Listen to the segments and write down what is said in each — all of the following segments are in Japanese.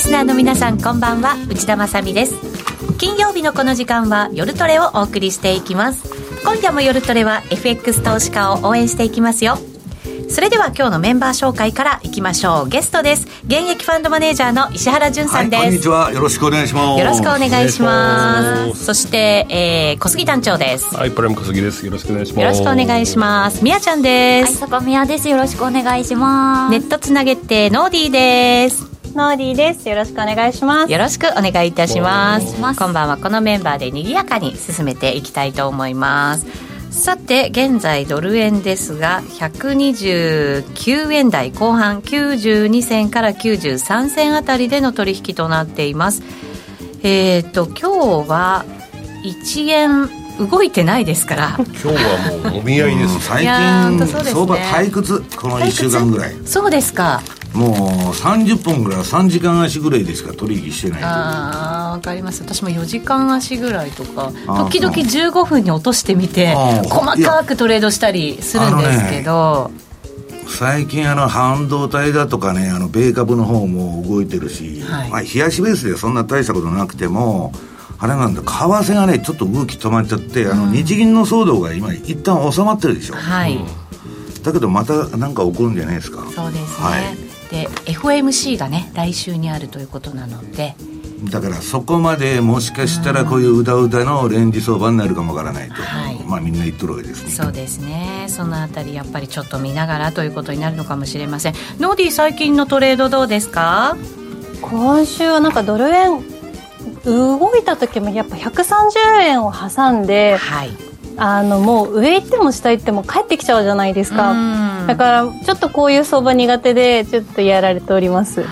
スナーの皆さんこんばんは。内田まさです。金曜日のこの時間は夜トレをお送りしていきます。今夜も夜トレは FX 投資家を応援していきますよ。それでは今日のメンバー紹介からいきましょう。ゲストです。現役ファンドマネージャーの石原潤さんです、はい、こんにちは。よろしくお願いします。よろしくお願いします。そして、えー、小杉団長です。はいプラム小杉です。よろしくお願いします。よろしくお願いします。みやちゃんです。はい坂宮です。よろしくお願いします。ネットつなげてノーディーですノーディーです。よろしくお願いします。よろしくお願いいたします。今晩はこのメンバーで賑やかに進めていきたいと思います。さて現在ドル円ですが129円台後半92銭から93銭あたりでの取引となっていますえっ、ー、と今日は1円動いてないですから。今日はもうお見合いです、最近、ね、相場退屈この1週間ぐらい。そうですか。もう30分ぐらい3時間足ぐらいでしか取引してないああ分かります。私も4時間足ぐらいとか時々15分に落としてみて細かくトレードしたりするんですけど、最近あの半導体だとかねあの米株の方も動いてるし、はい、まあ、冷やしベースでそんな大したことなくてもあれなんだ為替がねちょっと動き止まっちゃって、あの日銀の騒動が今一旦収まってるでしょ、はい、だけどまた何か起こるんじゃないですか。そうですね、はい。で FOMC がね来週にあるということなので。だからそこまでもしかしたらこういううだうだのレンジ相場になるかもわからないと、はい、まあみんな言っとるわけですね。そうですね。そのあたりやっぱりちょっと見ながらということになるのかもしれません。ノーディー最近のトレードどうですか？今週はなんかドル円動いた時もやっぱ130円を挟んで、はい、あのもう上行っても下行っても帰ってきちゃうじゃないですか。だからちょっとこういう相場苦手でちょっとやられております。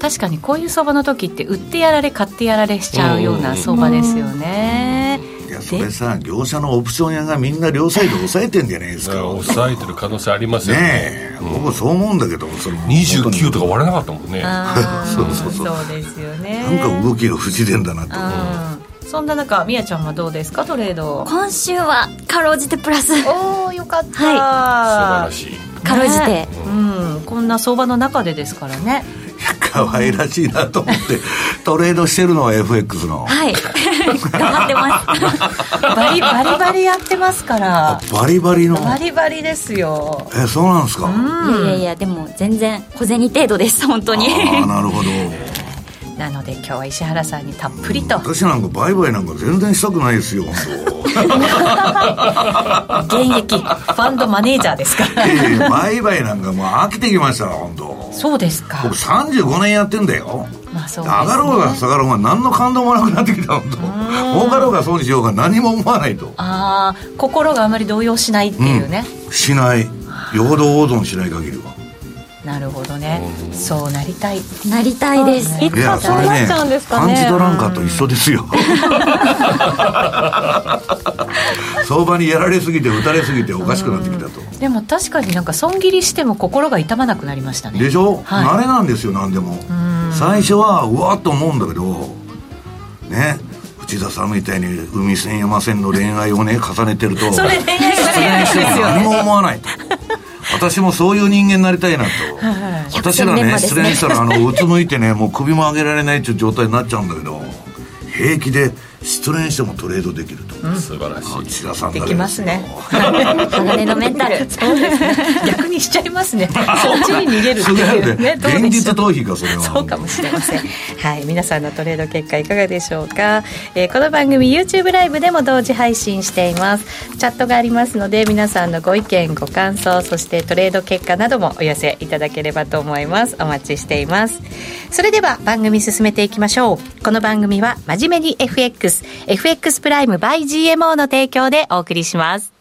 確かにこういう相場の時って売ってやられ買ってやられしちゃうような相場ですよね。いやそれさ業者のオプション屋がみんな両サイド抑えてんじゃないですか。抑えてる可能性ありますよ。ねね、うん、僕そう思うんだけどその29とか割れなかったもんね。そうそうそう。そうですよね。なんか動きが不自然だなと。そんな中みやちゃんはどうですかトレード。今週はかろうじてプラス。おおよかった、はい、素晴らしい。かろうじて、ね、うん。こんな相場の中でですからね。可愛らしいなと思ってトレードしてるのは FX の。はい バリバリバリやってますから。バリバリの？バリバリですよ。えそうなんですか、いやいやいやでも全然小銭程度です本当に。ああなるほど。なので今日は石原さんにたっぷりと。私なんか売買なんか全然したくないですよ 現役ファンドマネージャーですから、えー、売買なんかもう飽きてきました本当。そうですか。僕35年やってんだよまあそう、ね、上がろうが下がろうが何の感動もなくなってきた本当。儲かろうがそうにしようが何も思わないと。ああ心があまり動揺しないっていうね、うん、しない。陽動応存しない限りはなるほどね。そうなりたい。なりたいです。いつかそうなっちゃうんですかね。パンチドランカーと一緒ですよ。相場にやられすぎて打たれすぎておかしくなってきたと。でも確かになんか損切りしても心が痛まなくなりましたね。でしょ、はい、慣れなんですよ何でも。最初はうわっと思うんだけどね。内田さんみたいに海線山線の恋愛をね重ねてるとそれ恋愛が恋愛ですよね。何も思わないと私もそういう人間になりたいなと、私らね失恋したらあのうつむいてねもう首も上げられないっていう状態になっちゃうんだけど平気で失恋してもトレードできると、うん、素晴らしい。内田さんできますね。鋼のメンタル。そうですね。逆にしちゃいますね。そっちに逃げるっていうね。現実逃避かそれは。そうかもしれません。はい。皆さんのトレード結果いかがでしょうか、えー、この番組 YouTube ライブでも同時配信しています。チャットがありますので皆さんのご意見ご感想そしてトレード結果などもお寄せいただければと思います。お待ちしています。それでは番組進めていきましょう。この番組は真面目に FX FX プライム by GMO の提供でお送りします。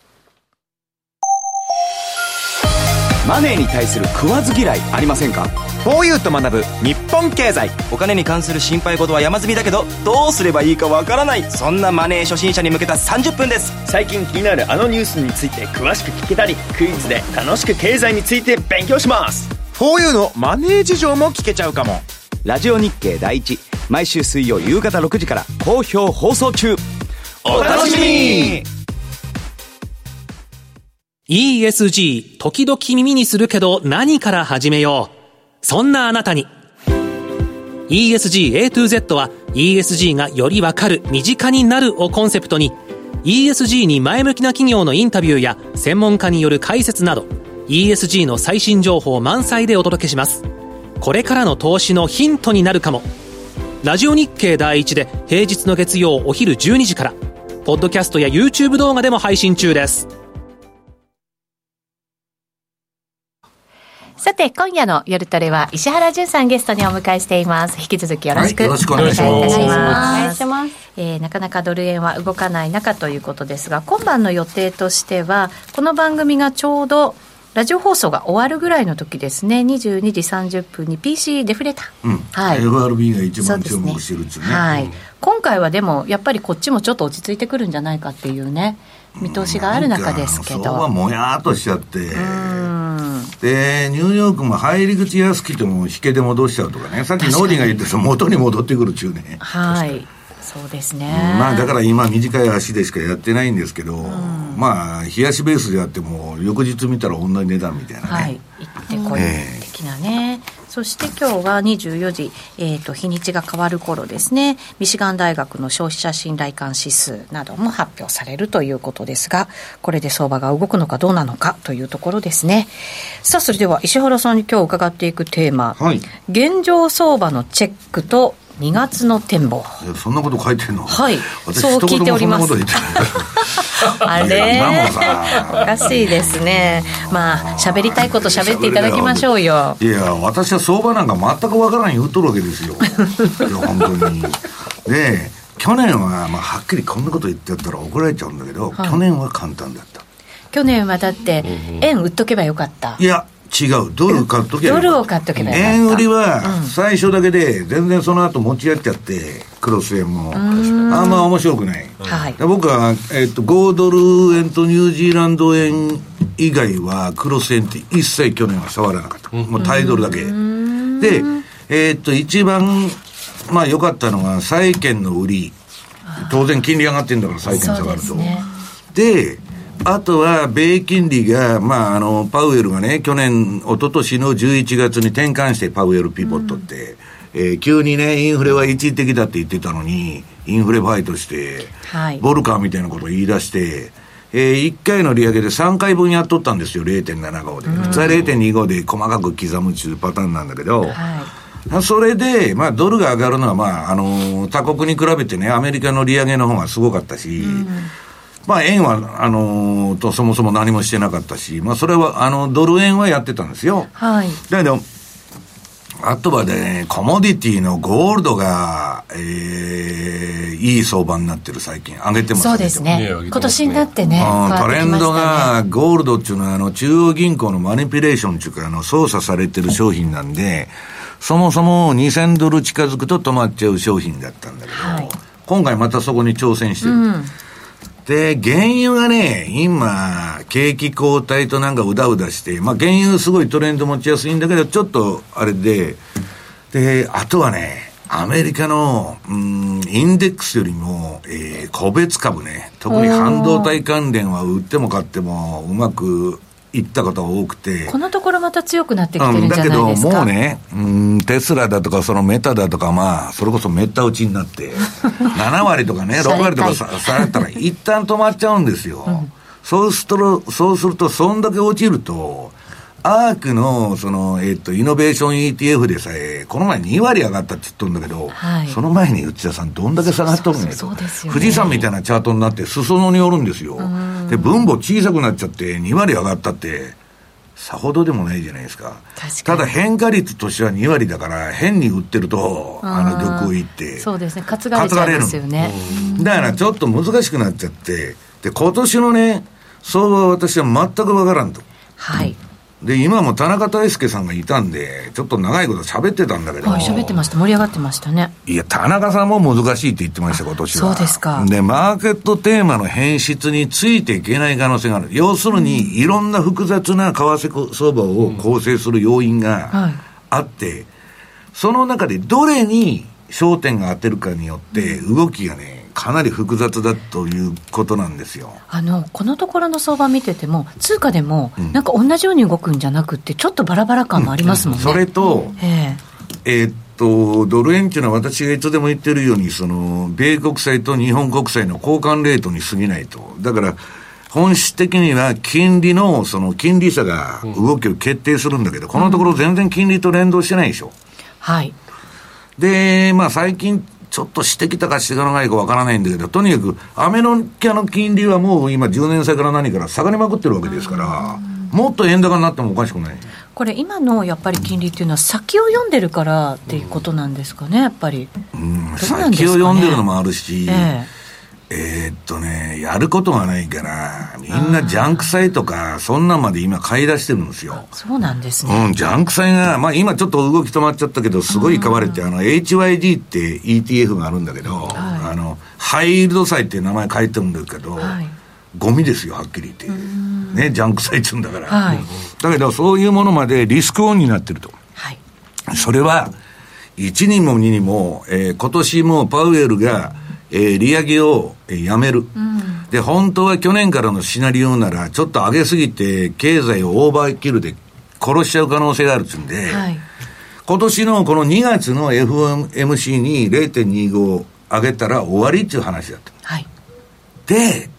マネーに対する食わず嫌いありませんか？4U と学ぶ日本経済。お金に関する心配事は山積みだけどどうすればいいかわからない。そんなマネー初心者に向けた30分です。最近気になるあのニュースについて詳しく聞けたりクイズで楽しく経済について勉強します。4U のマネー事情も聞けちゃうかも。ラジオ日経第一毎週水曜夕方6時から好評放送中。お楽しみに。ESG 時々耳にするけど何から始めよう。そんなあなたに。ESG A to Z は ESG がよりわかる、身近になるをコンセプトに ESG に前向きな企業のインタビューや専門家による解説など ESG の最新情報満載でお届けします。これからの投資のヒントになるかも。ラジオ日経第一で平日の月曜お昼12時からポッドキャストや YouTube 動画でも配信中ですさて、今夜の夜トレは石原淳さんゲストにお迎えしています。引き続きよろしく、はいよろしくお願いしますお願いいたします。お願いしますえーなかなかドル円は動かない中ということですが、今晩の予定としては、この番組がちょうど、ラジオ放送が終わるぐらいの時ですね、22時30分に PC デフレタ。うん。はい。FRB が一番注そうですね。目してるっちゅうねはい、今回はでもやっぱりこっちもちょっと落ち着いてくるんじゃないかっていうね見通しがある中ですけなんか相場どもやーっとしちゃって。うん。でニューヨークも入り口安くても引けで戻しちゃうとかね。さっきノーディが言ってた元に戻ってくるっちゅうね。はいそうですね、まあだから今短い足でしかやってないんですけど、まあ冷やしベースでやっても翌日見たら同じ値段みたいなね、はい。行ってこい的なね、そして今日は24時、えー、と日にちが変わる頃ですね。ミシガン大学の消費者信頼感指数なども発表されるということですがこれで相場が動くのかどうなのかというところですね。さあそれでは石原さんに今日伺っていくテーマ、はい。現状相場のチェックと2月の展望。そんなこと書いてんの？はい。私そう聞いております。あれ？おかしいですね。まあ喋り去りこと喋っていただきましょうよ。い。や私は相場なんか全くわからん言うとるわけですよ。いや本当に。で去年は、まあ、はっきりこんなこと言ってやったら怒られちゃうんだけど、はい。去年は簡単だった。去年はだって円売っとけばよかった。いや違う。ドル買っとけばドルを買っとけば円売りは最初だけで全然その後持ち合っちゃってクロス円も。あんま面白くない。はい。で僕は、えっと5ドル円とニュージーランド円以外はクロス円って一切去年は触らなかった、もうタイドルだけ。でえっと一番まあ良かったのが債券の売り。当然金利上がってんだから債券下がると。ですね。で、あとは、米金利が、まあ、あの、パウエルがね、去年、一昨年の11月に転換して、パウエルピボットって、えー急にね、インフレは一時的だって言ってたのに、インフレファイトして、はい。ボルカーみたいなことを言い出して、え1回の利上げで3回分やっとったんですよ、0.75で。普通は0.25で細かく刻むっていうパターンなんだけど、はい。それで、まあ、ドルが上がるのは、まあ、あの他国に比べてね、アメリカの利上げの方がすごかったし、まあ、円は、あのと、そもそも何もしてなかったし、まあ、それは、あの、ドル円はやってたんですよ。はい。だけど、あとはね、コモディティのゴールドが、えー、いい相場になってる最近。上げてますそうですね。今年になってねトレンドが、ゴールドっていうのは、あの、中央銀行のマニピュレーションっていうか、あの、操作されてる商品なんで、そもそも2000ドル近づくと止まっちゃう商品だったんだけど、はい。今回またそこに挑戦してる。で、原油がね、今、景気後退となんかうだうだして、まあ原油すごいトレンド持ちやすいんだけど、ちょっとあれで、で、あとはね、アメリカの、うん、インデックスよりも、えー個別株ね、特に半導体関連は売っても買ってもうまくいった方が多くて、このところまた強くなってきてるうんん、じゃだけど、ないですか？もうね、うん、テスラだとか、そのメタだとか、まあ、それこそめった打ちになって、7割とかね、6割とかさされたら、一旦止まっちゃうんですよ。そうすると、そうすると、そんだけ落ちると、アークの、その、えっと、イノベーション ETF でさえ、この前2割上がったって言っとるんだけど、はい。その前に内田さんどんだけ下がっとるんやと富士山みたいなチャートになって裾野によるんですよ。で、分母小さくなっちゃって2割上がったって、さほどでもないじゃないですか。ただ変化率としては2割だから、変に売ってると、あの、玉をいって。そうですね。担がれちゃいますよね。だからちょっと難しくなっちゃって、で、今年のね、相場は私は全くわからんと。はいで、今も田中大輔さんがいたんで、ちょっと長いこと喋ってたんだけど。はい喋ってました盛り上がってましたねいや、田中さんも難しいって言ってました、今年は。そうですかで、マーケットテーマの変質についていけない可能性がある。要するに、いろんな複雑な為替相場を構成する要因はいがあって、その中でどれに焦点が当てるかによって、動きがね、かなり複雑だということなんですよ。あのこのところの相場見てても通貨でもなんか同じように動くんじゃなくてちょっとバラバラ感もありますもんね、それと、ええーっと、ドル円っていうのは私がいつでも言ってるように、その、米国債と日本国債の交換レートに過ぎないと。だから、本質的には金利の、その金利差が動きを決定するんだけど、このところ全然金利と連動してないでしょ。はい。で、まあ最近、ちょっとしてきたかしてかないかわからないんだけど、とにかく、アメリカの金利はもう今10年債から何から下がりまくってるわけですから、もっと円高になってもおかしくない。これ今のやっぱり金利っていうのは先を読んでるからっていうことなんですかね、やっぱり。うん、先を読んでるのもあるし、えええー、っとね、やることがないから、みんなジャンク債とか、そんなんまで今買い出してるんですよ。そうなんですね。うん、ジャンク債が、まあ今ちょっと動き止まっちゃったけど、すごい買われて、あの、HYD って ETF があるんだけど、はい、あの、ハイイールド債っていう名前書いてるんだけど、はい、ゴミですよ、はっきり言って。ね、ジャンク債っつうんだから。はい、だけど、そういうものまでリスクオンになってると。はい、それは、1にも2にも、えー、今年もパウエルが、えー、利上げを、えー、やめる、うん、で、本当は去年からのシナリオなら、ちょっと上げすぎて、経済をオーバーキルで殺しちゃう可能性があるっつうんで、はい、今年のこの2月の FOMC に0.25上げたら終わりっていう話だった。はい、で、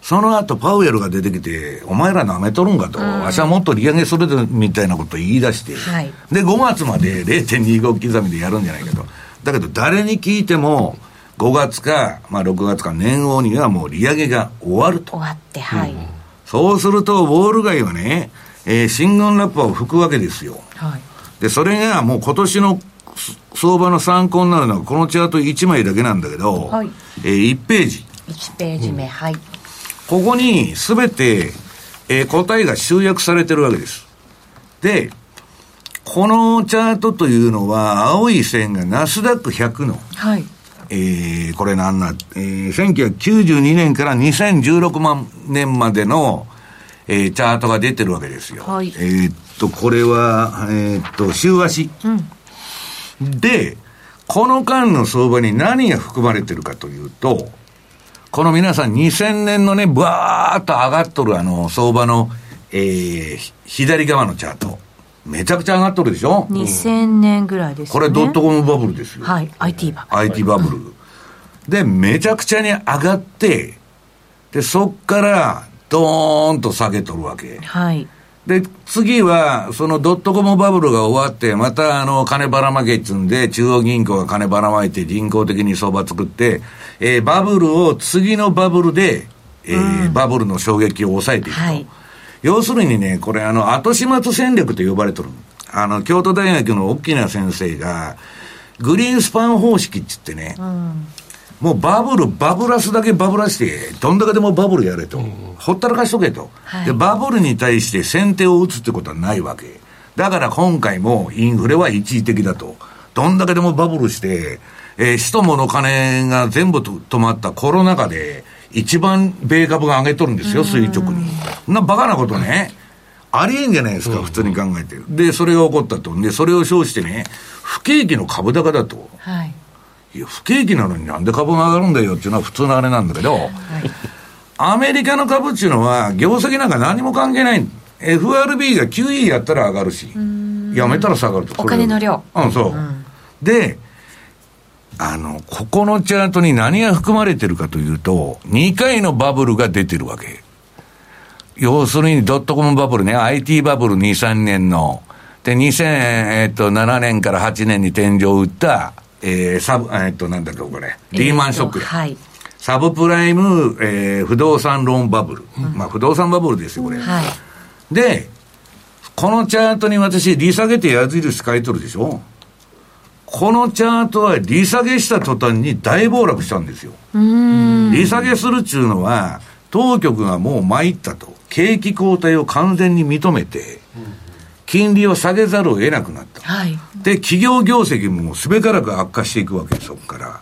その後パウエルが出てきて、お前ら舐めとるんかと、わしはもっと利上げするみたいなこと言い出して、はい、で、5月まで0.25刻みでやるんじゃないかと。だけど誰に聞いても、5月か、まあ、6月か年後にはもう利上げが終わると。終わって、はい。うん、そうすると、ウォール街はね、えー、新軍ラッパを吹くわけですよ。はい。で、それがもう今年の相場の参考になるのは、このチャート1枚だけなんだけど、はい、えー、1ページ。1ページ目、うん、はい。ここにすべて、えー、答えが集約されてるわけです。で、このチャートというのは、青い線がナスダック100の、はい。えー、これなんな、えー、1992年から2016万年までの、えー、チャートが出てるわけですよ。はい、えー、っと、これは、えー、っと、週足。うん、で、この間の相場に何が含まれてるかというと、この皆さん2000年のね、ブワーっと上がっとるあの相場の、えー、左側のチャート。めちゃくちゃ上がっとるでしょ ?2000 年ぐらいですね。これドットコムバブルですよ。はい、IT バブル。IT バブル。で、めちゃくちゃに上がって、で、そっから、ドーンと下げとるわけ。はい。で、次は、そのドットコムバブルが終わって、またあの、金ばらまけっつんで、中央銀行が金ばらまいて人工的に相場作って、えー、バブルを次のバブルで、えー、うん、バブルの衝撃を抑えていくと。はい要するにね、これあの、後始末戦略と呼ばれてる。あの、京都大学の大きな先生が、グリーンスパン方式って言ってね、うん、もうバブル、バブラスだけバブラして、どんだけでもバブルやれと。うん、ほったらかしとけと、はい、で、バブルに対して先手を打つってことはないわけ。だから今回もインフレは一時的だと。どんだけでもバブルして、えー、使途の金が全部止まったコロナ禍で、一番米株が上げとるんですよ、垂直に。な、バカなことね。ありえんじゃないですか、普通に考えて。で、それが起こったと。で、それを称してね、不景気の株高だと。はい。いや、不景気なのになんで株が上がるんだよっていうのは普通のあれなんだけど、はい、アメリカの株っていうのは、業績なんか何も関係ない。FRB が QE やったら上がるし、やめたら下がると。お金の量。うん、そう。うん、で、あの、ここのチャートに何が含まれてるかというと、2回のバブルが出てるわけ。要するにドットコムバブルね、IT バブル2、3年の。で、2007年から8年に天井を打った、えー、サブ、えー、っと、なんだっけ、これ。リーマンショックはい。サブプライム、えー、不動産ローンバブル。うん、まあ、不動産バブルですよ、これ。はい。で、このチャートに私、利下げて矢印書いとるでしょこのチャートは利下げした途端に大暴落したんですよ。利下げするっちゅうのは、当局がもう参ったと。景気後退を完全に認めて、金利を下げざるを得なくなった。はい、で、企業業績もすべからく悪化していくわけです、そこから。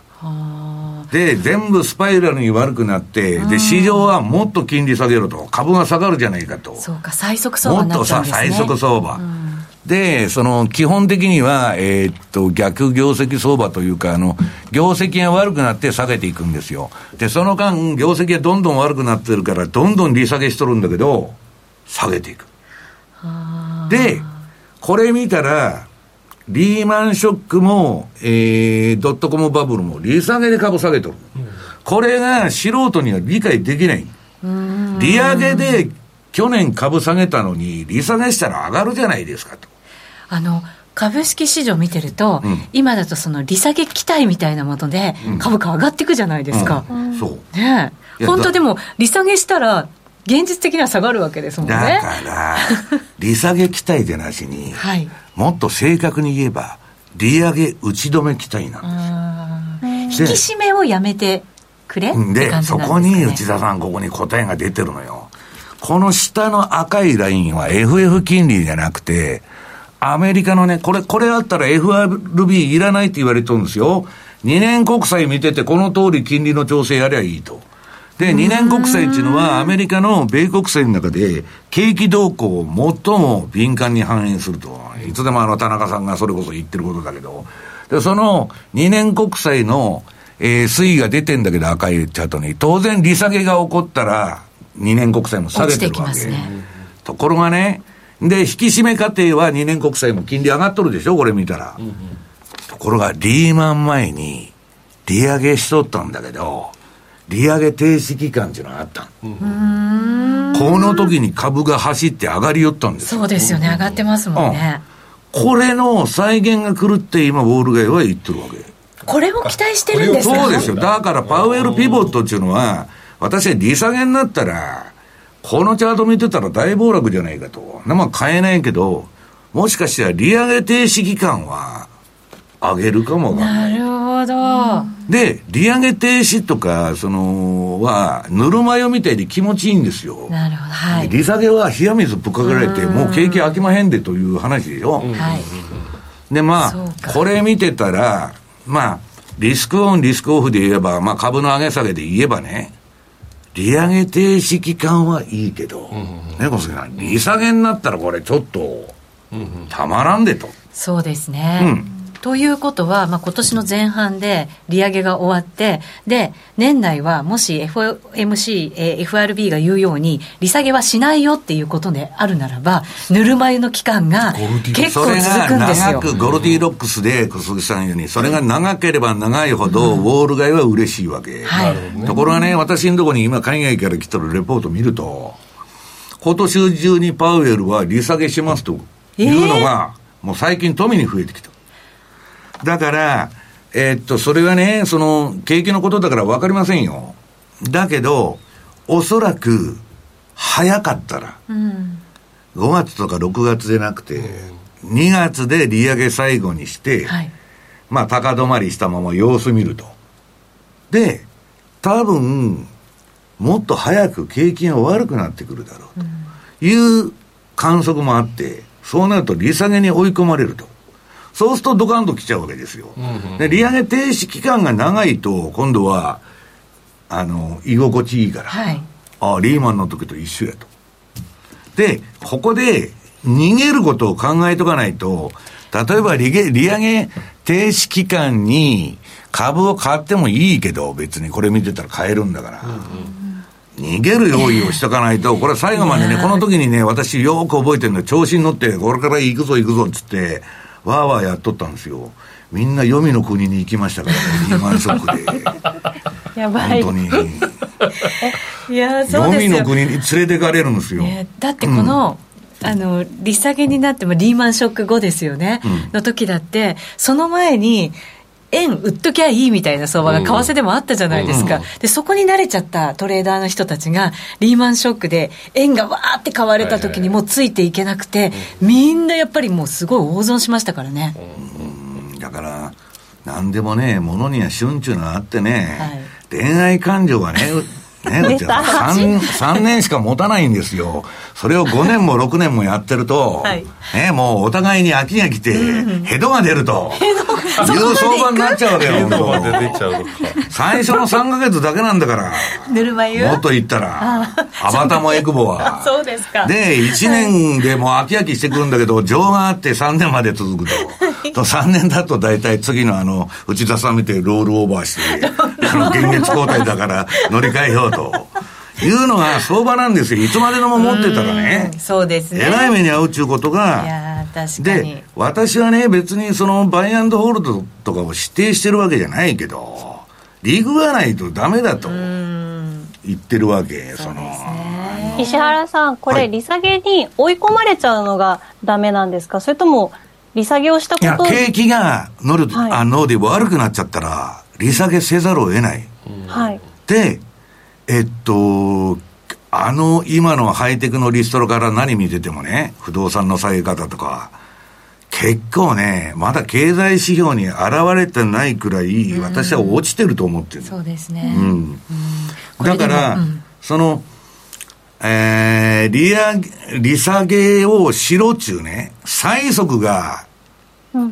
で、全部スパイラルに悪くなって、で、市場はもっと金利下げろと、株が下がるじゃないかと。そうか、最速相場になっちゃうんですね。もっとさ、最速相場。うんで、その、基本的には、えー、っと、逆業績相場というか、あの、業績が悪くなって下げていくんですよ。で、その間、業績がどんどん悪くなってるから、どんどん利下げしとるんだけど、下げていく。で、これ見たら、リーマンショックも、えー、ドットコムバブルも利下げで株下げとる。これが素人には理解できない。利上げで去年株下げたのに、利下げしたら上がるじゃないですかと。あの、株式市場見てると、うん、今だとその利下げ期待みたいなもので、株価上がっていくじゃないですか。うん、そう。ね本当でも、利下げしたら、現実的には下がるわけですもんね。だから、利下げ期待でなしに、はい、もっと正確に言えば、利上げ打ち止め期待なんですよ。引き締めをやめてくれで、ね、そこに内田さん、ここに答えが出てるのよ。この下の赤いラインは FF 金利じゃなくて、アメリカのね、これ、これあったら FRB いらないって言われてるんですよ。2年国債見てて、この通り金利の調整やりゃいいと。で、2年国債っていうのは、アメリカの米国債の中で、景気動向を最も敏感に反映すると。いつでもあの、田中さんがそれこそ言ってることだけど。で、その2年国債の、えー、推移が出てんだけど、赤いチャートに。当然、利下げが起こったら、2年国債も下げてるわけ。ね、ところがね、で、引き締め過程は2年国債も金利上がっとるでしょ、これ見たら。うんうん、ところが、リーマン前に、利上げしとったんだけど、利上げ停止期間っていうのがあったの。この時に株が走って上がりよったんですそうですよね、上がってますもんね。うん、これの再現が来るって今、ウォール街は言ってるわけ。これを期待してるんですか？そうですよ。だから、パウエルピボットっていうのは、私は利下げになったら、このチャート見てたら大暴落じゃないかと。まあ買えないけど、もしかしたら利上げ停止期間は上げるかもなるほど。で、利上げ停止とか、その、は、ぬるま湯みたいで気持ちいいんですよ。なるほど。はい。利下げは冷や水ぶっかけられて、もう景気飽きまへんでという話でしょ。はい。で、まあ、これ見てたら、まあ、リスクオン、リスクオフで言えば、まあ株の上げ下げで言えばね、利上げ停止期間はいいけど、うんうん、ね、小杉さん、利下げになったらこれちょっと、たまらんでと。そうですね。うんということは、まあ、今年の前半で利上げが終わって、で、年内はもし FOMC、えー、FRB が言うように、利下げはしないよっていうことであるならば、ぬるま湯の期間が結構続くんですよ。長くゴルディロックスで小杉さんように、それが長ければ長いほど、ウォール街は嬉しいわけ。はい、ところがね、私のところに今海外から来てるレポート見ると、今年中にパウエルは利下げしますというのが、もう最近富に増えてきた。だから、えー、っと、それはね、その、景気のことだから分かりませんよ。だけど、おそらく、早かったら、うん、5月とか6月でなくて、2月で利上げ最後にして、はい、まあ、高止まりしたまま様子見ると。で、多分、もっと早く景気が悪くなってくるだろうという観測もあって、そうなると利下げに追い込まれると。そうするとドカンと来ちゃうわけですよ。うんうん、で、利上げ停止期間が長いと、今度は、あの、居心地いいから、はい、あリーマンの時と一緒やと。で、ここで逃げることを考えとかないと、例えば利利上げ停止期間に株を買ってもいいけど、別にこれ見てたら買えるんだから。うんうん逃げる用意をしとかないと、これ最後までね、この時にね、私よく覚えてるの調子に乗って、これから行くぞ行くぞっつって、わーわーやっとったんですよ。みんな黄泉の国に行きましたからね、リーマンショックで。やばい。本当に。いや、そうですよ。黄泉の国に連れてかれるんですよ。だってこの、うん、あの、利下げになってもリーマンショック後ですよね。うん、の時だって、その前に、円売っときゃいいみたいな相場が為替でもあったじゃないですか、うん、でそこに慣れちゃったトレーダーの人たちがリーマンショックで円がわーって買われた時にもうついていけなくて、みんなやっぱりもうすごい大損しましたからね、うん、だから何でもねものには春秋があってね、はい、恋愛感情がねね、うちは 3, 3年しか持たないんですよ。それを5年も6年もやってると、はい、ね、もうお互いに飽きが来て、ヘドが出ると。いう相場になっちゃうわけよ。ヘドが出てちゃうのか。最初の3か月だけなんだから。ぬるま湯？もっと言ったら、アバタもエクボは。そうですか。で、1年でもう飽き飽きしてくるんだけど、情があって3年まで続くと。と3年だと大体次のあの、内田さん見てロールオーバーして、あの、現月交代だから乗り換えようと。いうのが相場なんですよ。いつまでのも持ってたらね。そうですね。えらい目に遭うっちゅうことが、で、私はね、別にそのバイアンドホールドとかを指定してるわけじゃないけど、リグがないとダメだと言ってるわけ、その。石原さん、これ、利下げに追い込まれちゃうのがダメなんですか、それとも、利下げをしたこといや、景気が乗る、はい、あので悪くなっちゃったら、利下げせざるを得ない。はい。で、えっと、あの今のハイテクのリストロから何見ててもね、不動産の下げ方とか、結構ね、まだ経済指標に現れてないくらい、私は落ちてると思ってる、そうですね。うん。だから、うん、その、えー、利上げ、利下げをしろちゅうね、催促が、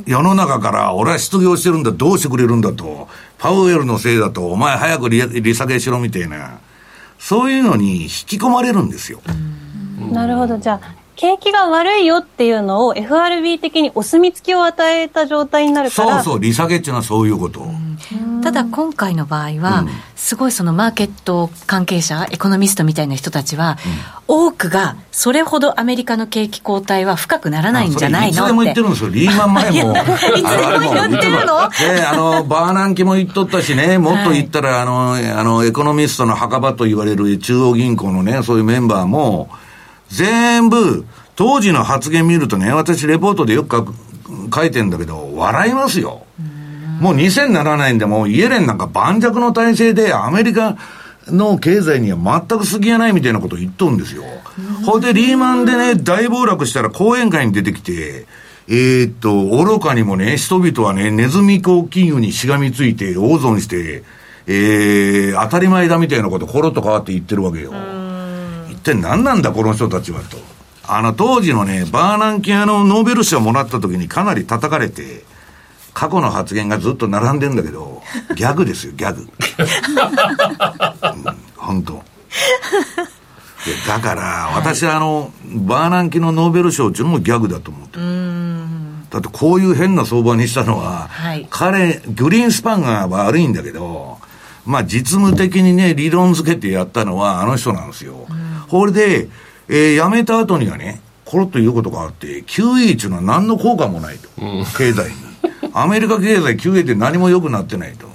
世の中から俺は失業してるんだ、どうしてくれるんだと、パウエルのせいだと、お前早く利利下げしろみたいな、そういうのに引き込まれるんですよ。なるほど。じゃあ、景気が悪いよっていうのを FRB 的にお墨付きを与えた状態になるからそうそう利下げっていうのはそういうこと、ただ今回の場合は、うん、すごいそのマーケット関係者エコノミストみたいな人たちは、うん、多くがそれほどアメリカの景気後退は深くならないんじゃないのって。いつでも言ってるんですよ。リーマン前も。いつでも。言ってるの？であのバーナンキも言っとったしね。もっと言ったら、はい、あのあのエコノミストの墓場と言われる中央銀行のねそういうメンバーも全部当時の発言見るとね、私レポートでよく書いてんだけど、笑いますよ。もう2007年でもイエレンなんか盤石の体制でアメリカの経済には全く隙がないみたいなこと言っとんですよ。ほいでリーマンでね、大暴落したら講演会に出てきて、えー、っと、愚かにもね、人々はね、ネズミ講金融にしがみついて、大損して、えー、当たり前だみたいなこと、コロッと変わって言ってるわけよ。一体何なんだ、この人たちはと。あの、当時のね、バーナンキアのノーベル賞をもらった時にかなり叩かれて、過去の発言がずっと並んでんだけど、ギャグですよ、ギャグ。うん、本当。だから、私はあの、バーナンキのノーベル賞っていうのもギャグだと思ってる。だってこういう変な相場にしたのは、はい、彼、グリーンスパンが悪いんだけど、まあ実務的にね、理論付けてやったのはあの人なんですよ。これで、えー、辞めた後にはね、コロッと言うことがあって、QE っていうのは何の効果もないと。うん、経済に。アメリカ経済 QE って何も良くなってないと。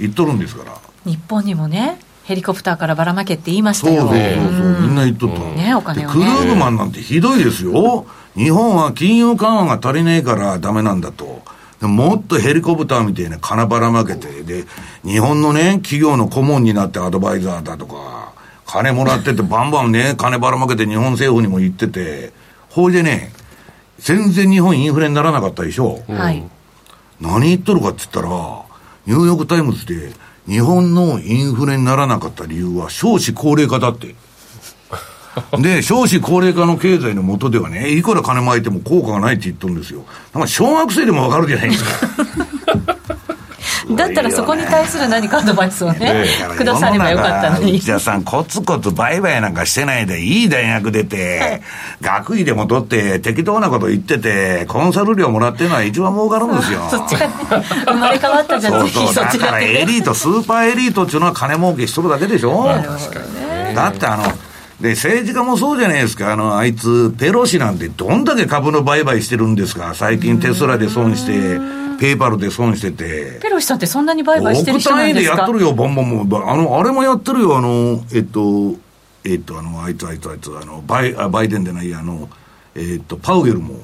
言っとるんですから。日本にもね、ヘリコプターからばらまけって言いましたよ。そうそうそう、みんな言っとった。ね、お金を、ね、クルーグマンなんてひどいですよ。日本は金融緩和が足りねえからダメなんだと。もっとヘリコプターみたいな金ばらまけて、で、日本のね、企業の顧問になってアドバイザーだとか、金もらってて、バンバンね、金ばらまけて日本政府にも言ってて、ほいでね、全然日本インフレにならなかったでしょ。はい。何言っとるかって言ったら、ニューヨークタイムズで、日本のインフレにならなかった理由は少子高齢化だって。で、少子高齢化の経済のもとではね、いくら金撒いても効果がないって言っとるんですよ。なんか小学生でもわかるじゃないですか。だったらそこに対する何かアドバイスをね、くださればよかったのに。内田さん、コツコツ売買なんかしてないで、いい大学出て、学位でも取って、適当なこと言ってて、コンサル料もらってるのは一番儲かるんですよ。そっちが、生まれ変わったじゃん、そうそう、だからエリート、スーパーエリートっていうのは金儲けしとるだけでしょ。だってあの、で、政治家もそうじゃないですか。あの、あいつ、ペロシなんてどんだけ株の売買してるんですか。最近テスラで損して、ペーパルで損してて。ペロシさんってそんなに売買してる人なんですか？億単位でやっとるよ、ボンボンも。あの、あれもやってるよ、あの、えっと、えっと、あの、あいつあいつあいつ、あの、バイ、あバイデンでない、あの、えっと、パウエルも。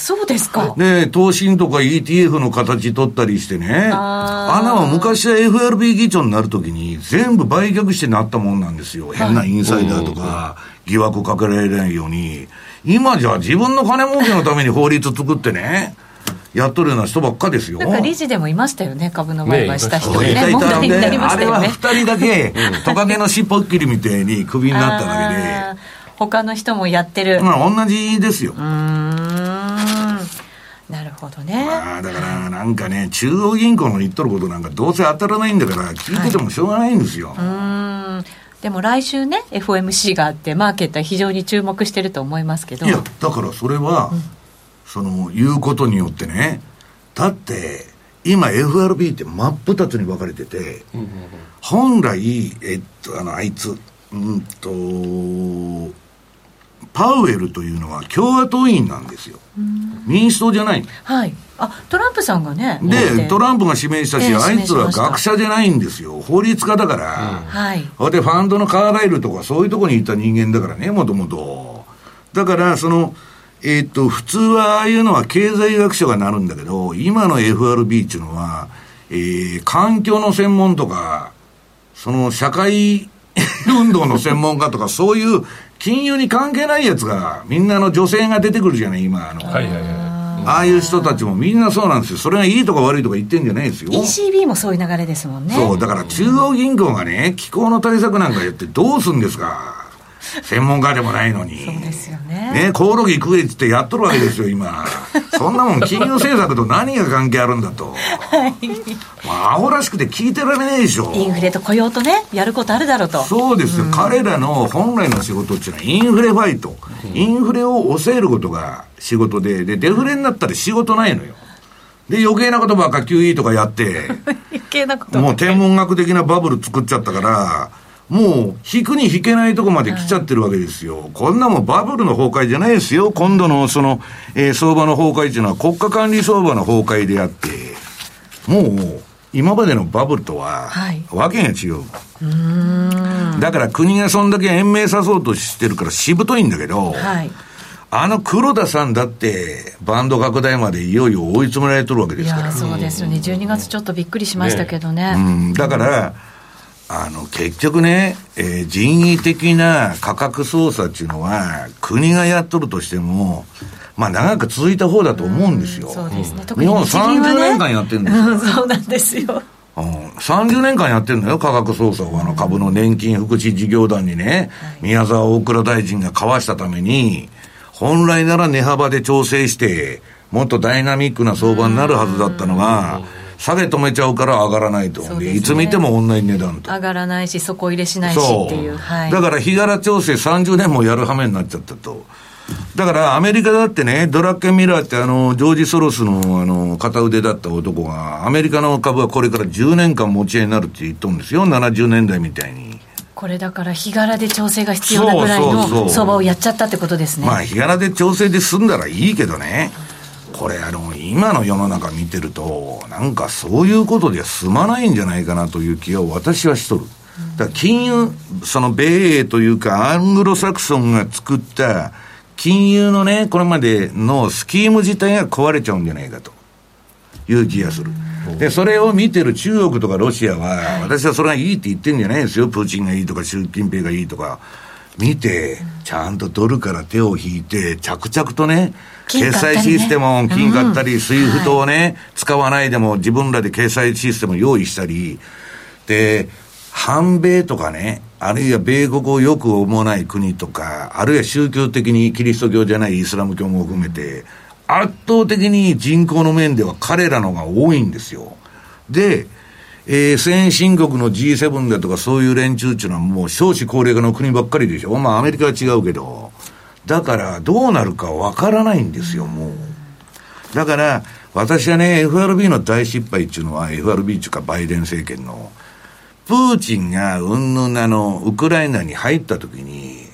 そうですか。で、投信とか ETF の形取ったりしてね。あの、昔は FRB 議長になるときに全部売却してなったもんなんですよ。変なインサイダーとか疑惑かけられないように。今じゃ自分の金儲けのために法律作ってね。やっとるような人ばっかですよ。なんか理事でもいましたよね、株の売買した人ね。ね問題になりましたよね。あれは二人だけ、トカゲの尻尾っきりみたいにクビになっただけで。他の人もやってる。まあ同じですよ。うん。なるほどね。まあだからなんかね、中央銀行の言っとることなんかどうせ当たらないんだから聞いててもしょうがないんですよ。はい、うん。でも来週ね、FOMC があって、マーケットは非常に注目してると思いますけど。いや、だからそれは、うんその、言うことによってね、だって、今 FRB って真っ二つに分かれてて、本来、えっと、あの、あいつ、うんと、パウエルというのは共和党員なんですよ。民主党じゃない。はい。あ、トランプさんがね。で、トランプが指名したし、えー、あいつら学者じゃないんですよ。法律家だから。はい。で、ファンドのカーライルとかそういうところにいた人間だからね、もともと。だから、その、えー、っと、普通はああいうのは経済学者がなるんだけど、今の FRB っていうのは、えー、環境の専門とか、その社会運動の専門家とか、そういう金融に関係ないやつが、みんなの女性が出てくるじゃない、今。あの、はいはいはい。ああいう人たちもみんなそうなんですよ。それがいいとか悪いとか言ってんじゃないですよ。ECB もそういう流れですもんね。そう、だから中央銀行がね、気候の対策なんかやってどうすんですか。専門家でもないのに。そうですよね。ね、コオロギ食えってってやっとるわけですよ、今。そんなもん金融政策と何が関係あるんだと。はい。まあ、アホらしくて聞いてられないでしょ。インフレと雇用とね、やることあるだろうと。そうですよ。うん、彼らの本来の仕事っていうのはインフレファイト。インフレを抑えることが仕事で、で、デフレになったら仕事ないのよ。で、余計なことばっか QE とかやって、余計なこともう天文学的なバブル作っちゃったから、もう、引くに引けないとこまで来ちゃってるわけですよ。はい、こんなもんバブルの崩壊じゃないですよ。今度のその、えー、相場の崩壊っていうのは国家管理相場の崩壊であって、もう、今までのバブルとは、わけが違う。うだから国がそんだけ延命さそうとしてるからしぶといんだけど、はい、あの黒田さんだって、バンド拡大までいよいよ追い詰められてるわけですから。そうですよね。12月ちょっとびっくりしましたけどね。ねうん、だから、あの、結局ね、えー、人為的な価格操作っていうのは、国がやっとるとしても、まあ長く続いた方だと思うんですよ。うそうですね。日本30年間やってるんですよ。そうなんですよ。うん、30年間やってるのよ、価格操作を、あの株の年金福祉事業団にね、宮沢大蔵大臣が交わしたために、本来なら値幅で調整して、もっとダイナミックな相場になるはずだったのが、下げ止めちゃうから上がらないと、ね、いつ見ても同じ値段と。上がらないし底入れしないしっていう、はい、だから日柄調整30年もやる羽目になっちゃったと。だからアメリカだってね、ドラッケン・ミラーってあの、ジョージ・ソロスのあの、片腕だった男が、アメリカの株はこれから10年間持ち合いになるって言っとるんですよ、70年代みたいに。これだから日柄で調整が必要なぐらいの相場をやっちゃったってことですね。まあ日柄で調整で済んだらいいけどね。これあの、今の世の中見てると、なんかそういうことでは済まないんじゃないかなという気を私はしとる。だから金融、その米英というか、アングロサクソンが作った金融のね、これまでのスキーム自体が壊れちゃうんじゃないかという気がする。で、それを見てる中国とかロシアは、私はそれがいいって言ってるんじゃないですよ。プーチンがいいとか、習近平がいいとか。見て、ちゃんとドルから手を引いて、着々とね、決済システムを金買ったり、 SWIFT をね、使わないでも自分らで決済システムを用意したり、で、反米とかね、あるいは米国をよく思わない国とか、あるいは宗教的にキリスト教じゃないイスラム教も含めて、圧倒的に人口の面では彼らのが多いんですよ。で、えー、先進国の G7 だとかそういう連中っていうのはもう少子高齢化の国ばっかりでしょ。まあアメリカは違うけど。だからどうなるかわからないんですよ、もう。だから、私はね、FRB の大失敗っていうのは、FRB っていうかバイデン政権の、プーチンがうんぬんあの、ウクライナに入った時に、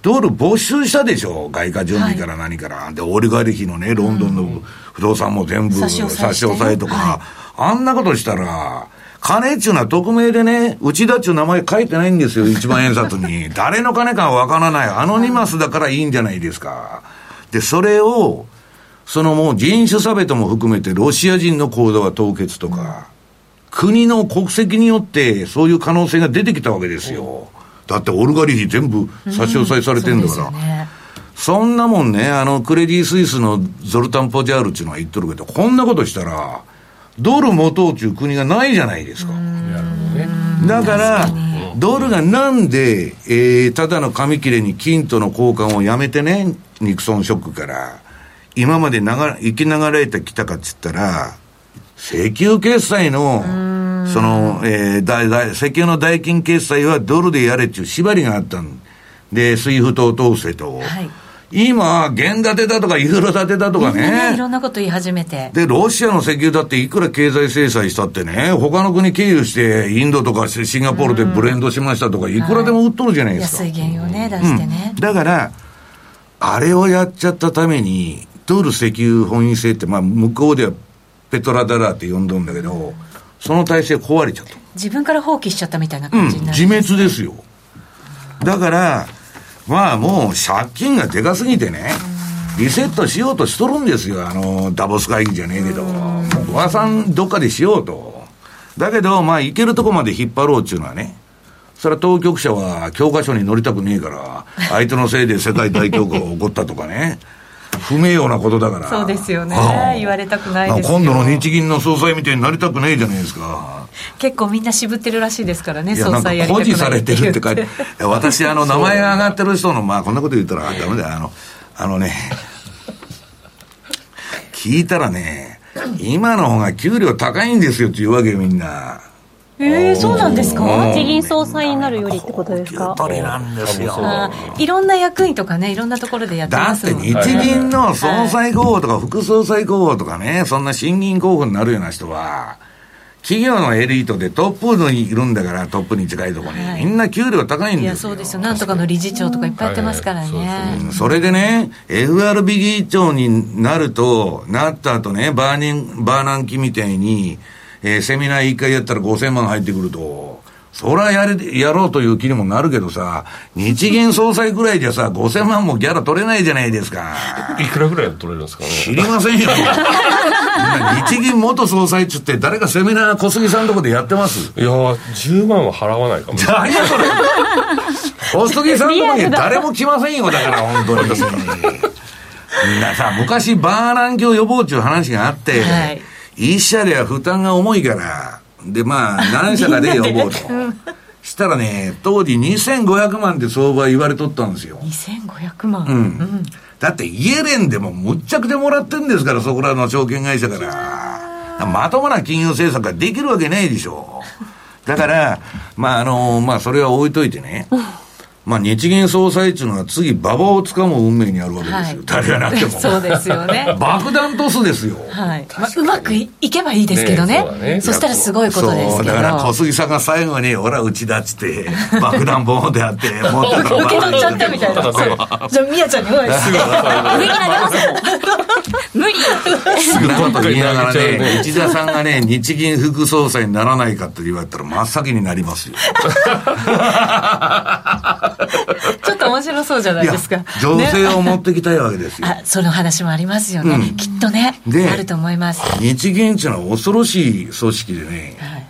ドル没収したでしょ外貨準備から何から。はい、で、オリガルヒのね、ロンドンの不動産も全部差し押さえとか、はい、あんなことしたら、金っちゅうのは匿名でね、内田っちゅう名前書いてないんですよ、一万円札に。誰の金かわからない。アノニマスだからいいんじゃないですか。で、それを、そのもう人種差別も含めてロシア人の口座は凍結とか、国の国籍によってそういう可能性が出てきたわけですよ。だってオルガリヒ全部差し押さえされてんだから。うんそね、そんなもんね、あの、クレディ・スイスのゾルタン・ポジャールっていうのは言っとるけど、こんなことしたら、ドル持とうという国がないじゃないですか。だから、ドルがなんで、えー、ただの紙切れに金との交換をやめてね、ニクソンショックから、今まで流生き流れてきたかっつったら、石油決済の、その、えー、だだ石油の代金決済はドルでやれっていう縛りがあったんで、 SWIFT を通せと。はい今、元建てだとかユーロ建てだとかね。いろんなこと言い始めて。で、ロシアの石油だっていくら経済制裁したってね、他の国経由して、インドとかシンガポールでブレンドしましたとか、いくらでも売っとるじゃないですか。安い原油をね、出してね。うん、だから、あれをやっちゃったために、ドル石油本位制って、まあ、向こうではペトラダラーって呼んどんだけど、その体制壊れちゃった。自分から放棄しちゃったみたいな感じになる、うん、自滅ですよ。だから、まあもう借金がでかすぎてね、リセットしようとしとるんですよ。あの、ダボス会議じゃねえけど。和さんどっかでしようと。だけど、まあ、行けるとこまで引っ張ろうっていうのはね、それは当局者は教科書に載りたくねえから、相手のせいで世界大恐慌が起こったとかね。不名誉なことだから。そうですよね。ああ言われたくないです今度の日銀の総裁みたいになりたくないじゃないですか。結構みんな渋ってるらしいですからね、総裁やりたくない誇示されてるって書いて。私、あの、名前が上がってる人の、まあ、こんなこと言ったらダメだよ。あの、あのね、聞いたらね、今の方が給料高いんですよっていうわけよ、みんな。えー、そうなんですか？日銀総裁になるよりってことですか？取りなんですよ。いろんな役員とかねいろんなところでやってます。だって日銀の総裁候補とか副総裁候補とかねそんな審議員候補になるような人は企業のエリートでトップにいるんだからトップに近いところに、はい、みんな給料高いんですよ。いやそうですよ。なんとかの理事長とかいっぱいやってますからね、はい。はいそそれでね FRB 議長になるとなった後ねバーニンバーナンキみたいにえー、セミナー一回やったら5000万入ってくると、そりゃやれ、やろうという気にもなるけどさ、日銀総裁ぐらいじゃさ、5000万もギャラ取れないじゃないですか。いくらぐらい取れるんですかね。知りませんよ。日銀元総裁っつって誰かセミナー小杉さんとこでやってます？いや10万は払わないかも。何やそれ。小杉さんとこに誰も来ませんよ、だから本当に。みんなさ、昔バーナンキを呼ぼうっていう話があって、はい一社では負担が重いから、で、まあ、何社か で呼ぼうと。したらね、当時2500万って相場言われとったんですよ。2500万、うん、うん。だってイエレンでもむっちゃくちゃもらってんですから、そこらの証券会社から。まともな金融政策ができるわけないでしょ。だから、まあ、あの、まあ、それは置いといてね。まあ、日銀総裁っていうのは次、馬場をつかむ運命にあるわけですよ、はい、誰がなくても。そうですよね。爆弾トスですよ。はい。まあ、うまくいけばいいですけどね。ねそしたらすごいことですけど。だから小杉さんが最後に、俺はうちだっつって、爆弾ボンであって、持ってたら受け取っちゃったみたいな。じゃあ、みやちゃんに、おい、すぐ。上から出ます無理。すぐと言いながらね、内田さんがね、日銀副総裁にならないかって言われたら、真っ先になりますよ。ちょっと面白そうじゃないですか。情勢を持ってきたいわけですよ。あ、その話もありますよね。うん、きっとね。で、あると思います。日銀っていうのは恐ろしい組織でね、はい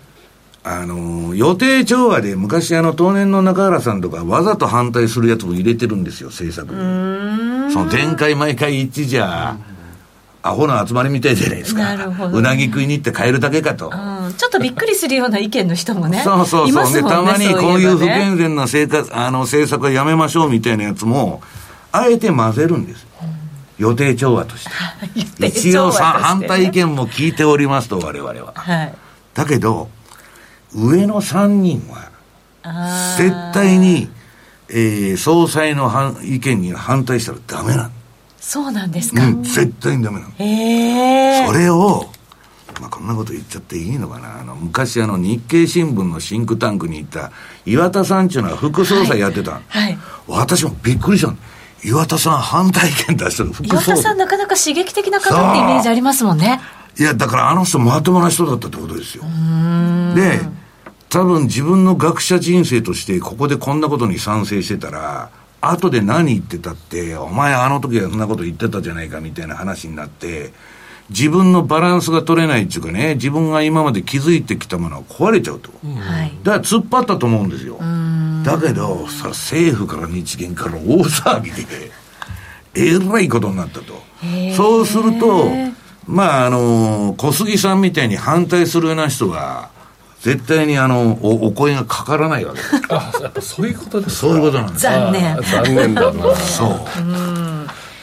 あの、予定調和で昔あの、当年の中原さんとかわざと反対するやつも入れてるんですよ、政策に。その前回毎回一致じゃ、アホの集まりみたいじゃないですか。うなぎ食いに行って帰るだけかと。うん、ちょっとびっくりするような意見の人もね。そうそうそう。ね、で、たまにこういう不健全な生活、あの、政策はやめましょうみたいなやつも、あえて混ぜるんです。うん、予定調和として。一応さ、反対意見も聞いておりますと、我々は。はい。だけど、上の3人は、絶対に、えー、総裁の意見に反対したらダメなの。そうなんですか、うん、絶対にダメなの。えー、それを、まあ、こんなこと言っちゃっていいのかな。あの、昔あの、日経新聞のシンクタンクに行った岩田さんっていうのは副総裁やってた。はい。はい、私もびっくりしたの。岩田さん反対意見出してる副総裁。岩田さんなかなか刺激的な方ってイメージありますもんね。いや、だからあの人まともな人だったってことですよ。で、多分自分の学者人生としてここでこんなことに賛成してたら、後で何言ってたって、お前あの時はそんなこと言ってたじゃないかみたいな話になって、自分のバランスが取れないっていうかね、自分が今まで築いてきたものは壊れちゃうと。はい、だから突っ張ったと思うんですよ。だけど、さ、政府から日銀から大騒ぎで、えらいことになったと。そうすると、まあ、あの、小杉さんみたいに反対するような人は、絶対にあのおお声がかからないわけ。あやっぱそういうことですそういうことなんです。残念。残念だな。そう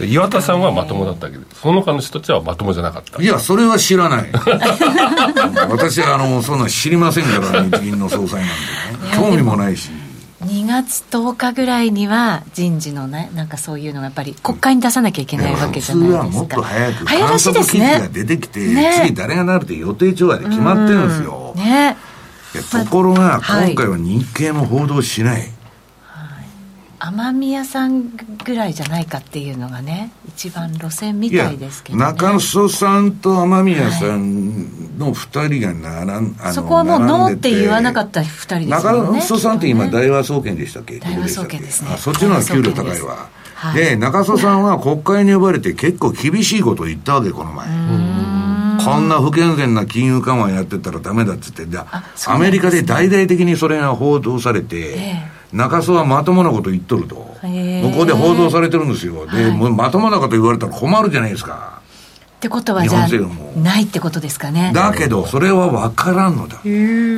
岩田さんはまともだったけどその他の人たちはまともじゃなかった。いやそれは知らない。私はあのそんな知りませんから日銀の総裁なんでね。興味もないし。2月10日ぐらいには人事のねなんかそういうのがやっぱり国会に出さなきゃいけないわけじゃないですか。普通はもっと早く早しいですね。が出てきて、ね、次誰がなるって予定調和で決まってるんですよ、ね。ところが、今回は日経も報道しない。雨宮さんぐらいじゃないかっていうのがね一番路線みたいですけど、ね、中曽さんと雨宮さんの2人が並ん、はい、そこはもうノーって言わなかった2人ですよね中曽さんって今大和総研でしたっけ？大和総研ですね。そっちの方が給料高いわ。で中曽さんは国会に呼ばれて結構厳しいことを言ったわけこの前。こんな不健全な金融緩和やってたらダメだっつって。アメリカで大々的にそれが報道されて、えー中洲はまともなこと言っとると。向こうで報道されてるんですよ。で、はい、もうまともなこと言われたら困るじゃないですか。ってことはじゃあないってことですかね。だけど、それは分からんのだ。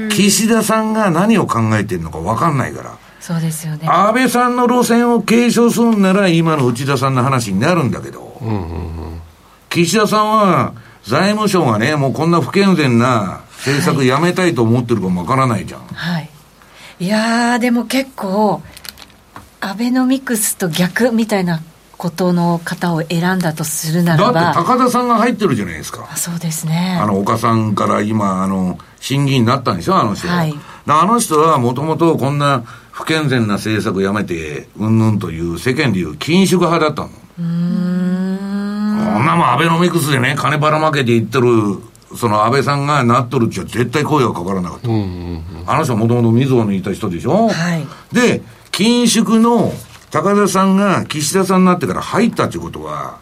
岸田さんが何を考えてるのか分かんないから。そうですよね。安倍さんの路線を継承するんなら、今の内田さんの話になるんだけど、うんうんうん、岸田さんは、財務省がね、もうこんな不健全な政策やめたいと思ってるかも分からないじゃん。はい。いやでも結構、アベノミクスと逆みたいなことの方を選んだとするならばだって高田さんが入ってるじゃないですか。そうですね。あの岡さんから今あの審議員になったんでしょあの人は、はい、あの人はもともとこんな不健全な政策やめてうんぬんという世間でいう緊縮派だったの。うん。こんなもんアベノミクスでね金ばらまけていってるその安倍さんがなっとるっちゃ絶対声がかからなかった。あの人はもともとみずほにいた人でしょ？はい。で、緊縮の高田さんが岸田さんになってから入ったっていうことは、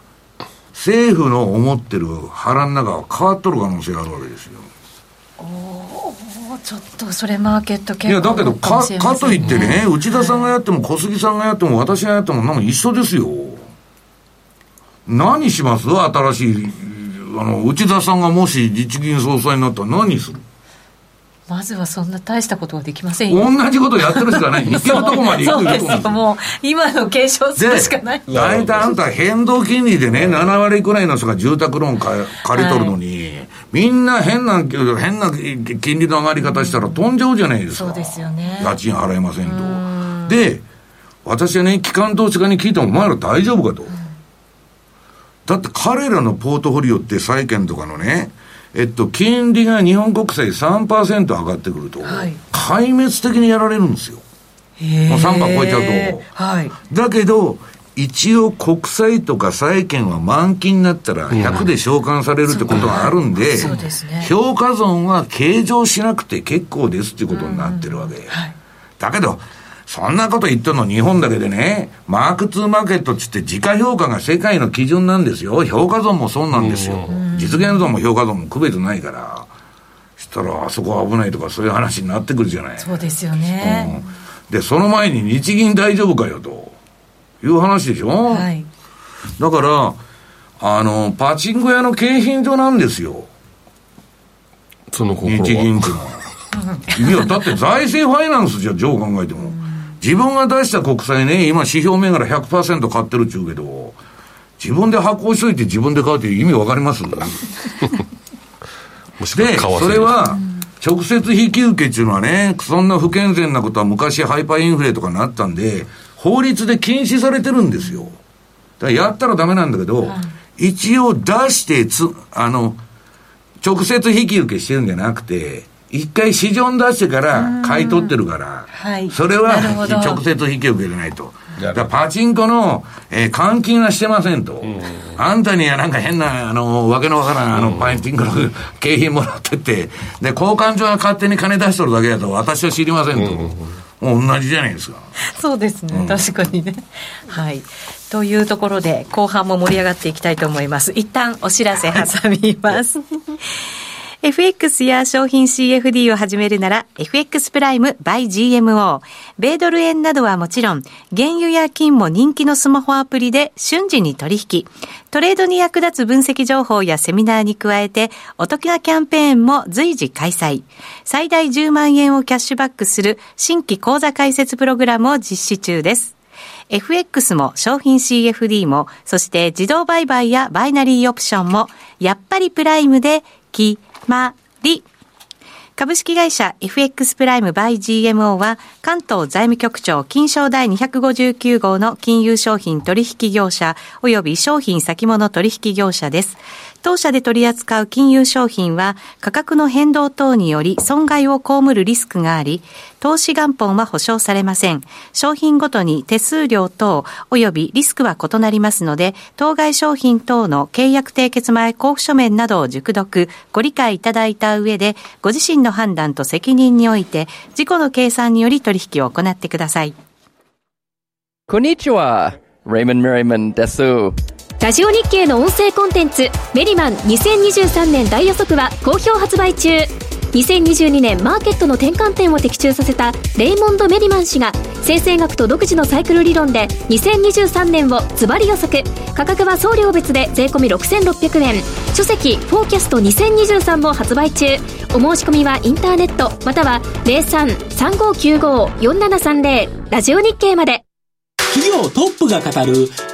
政府の思ってる腹の中は変わっとる可能性があるわけですよ。おおちょっとそれマーケット結構いやだけどかかといってね、内田さんがやっても小杉さんがやっても私がやってもなんか一緒ですよ何します？新しいあの、内田さんがもし日銀総裁になったら何する？まずはそんな大したことはできませんよ。同じことやってるしかない。行けるとこまで行くそうですよ。もう、今の継承するしかない。大体あんた変動金利でね、7割くらいの人が住宅ローン借り取るのに、はい、みんな変な、変な金利の上がり方したら飛んじゃうじゃないですか。そうですよね。家賃払えませんと。で、私はね、機関投資家に聞いても、お前ら大丈夫かと。だって彼らのポートフォリオって債券とかのね、えっと、金利が日本国債3%上がってくると、はい、壊滅的にやられるんですよ。もう3%超えちゃうと。はい、だけど、一応国債とか債券は満期になったら100で償還されるってことがあるんで、評価損は計上しなくて結構ですっていうことになってるわけ。はい、だけど、そんなこと言ってんの日本だけでね、マーク2マーケットっつって自家評価が世界の基準なんですよ。評価損もそうなんですよ。実現損も評価損も区別ないから。したら、あそこは危ないとかそういう話になってくるじゃない。そうですよね。うん、で、その前に日銀大丈夫かよという話でしょ。はい。だから、あの、パチンコ屋の景品所なんですよ。その日銀っていうのは。いや、だって財政ファイナンスじゃ、上考えても。自分が出した国債ね、今指標銘柄100%買ってるっちゅうけど、自分で発行しといて自分で買うっていう意味わかります？で、それは、直接引き受けっていうのはね、そんな不健全なことは昔ハイパーインフレとかなったんで、法律で禁止されてるんですよ。だからやったらダメなんだけど、一応出してつ、あの、直接引き受けしてるんじゃなくて、一回市場に出してから買い取ってるから、はい、それは直接引き受けないと。だパチンコの、えー、換金はしてませんと。あんたにはなんか変な、あの、わけのわからん、あの、パチンコの 景品もらってって、で、交換所が勝手に金出しとるだけだと、私は知りませんと。もう同じじゃないですか。そうですね、うん、確かにね。はい。というところで、後半も盛り上がっていきたいと思います。一旦お知らせ挟みます。FX や商品 CFD を始めるなら FX プライム by GMO。米ドル円などはもちろん、原油や金も人気のスマホアプリで瞬時に取引。トレードに役立つ分析情報やセミナーに加えて、お得なキャンペーンも随時開催。最大10万円をキャッシュバックする新規講座開設プログラムを実施中です。FX も商品 CFD も、そして自動売買やバイナリーオプションも、やっぱりプライムで、き、まり。株式会社 FX プライムバイ GMO は関東財務局長金賞第259号の金融商品取引業者及び商品先物取引業者です。当社で取り扱う金融商品は価格の変動等により損害を被るリスクがあり、投資元本は保証されません。商品ごとに手数料等及びリスクは異なりますので、当該商品等の契約締結前交付書面などを熟読、ご理解いただいた上で、ご自身の判断と責任において、自己の計算により取引を行ってください。こんにちは。レイモン・メリマンです。ラジオ日経の音声コンテンツメリマン2023年大予測は好評発売中。2022年マーケットの転換点を的中させたレイモンド・メリマン氏が生成学と独自のサイクル理論で2023年をズバリ予測。価格は送料別で税込6600円。書籍「フォーキャスト2023」も発売中。お申し込みはインターネットまたは0335954730ラジオ日経まで。企業トップが語る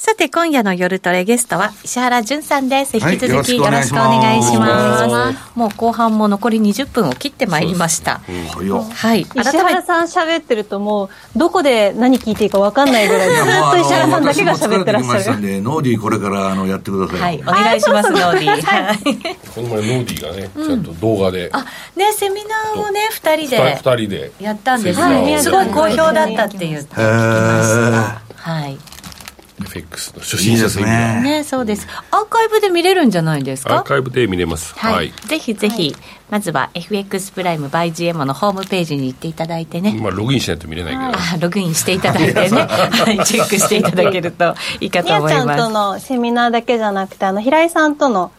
さて、今夜の夜トレゲストは石原淳さんです。引き続きよろしくお願いします。もう後半も残り20分を切ってまいりました。はい。石原さん喋ってるともう、どこで何聞いていいか分かんないぐらい、ずっと石原さんだけが喋ってらっしゃる。で、ノーディーこれからあのやってください。はい、お願いします、ノーディー。はい。この前ノーディーがね、ちゃんと動画で。あ、ね、セミナーをね、二人で。二人で。やったんですよ。すごい好評だったって言ってました。はい。FX の初心者セミナーね。そうです。アーカイブで見れるんじゃないですか？アーカイブで見れます。はい、はい、ぜひぜひ、まずは FX プライム by GM のホームページに行っていただいてね。まあログインしないと見れないけど。あログインしていただいてね。はいチェックしていただけるといいかと思います。ちゃんとのセミナーだけじゃなくてあの平井さんとの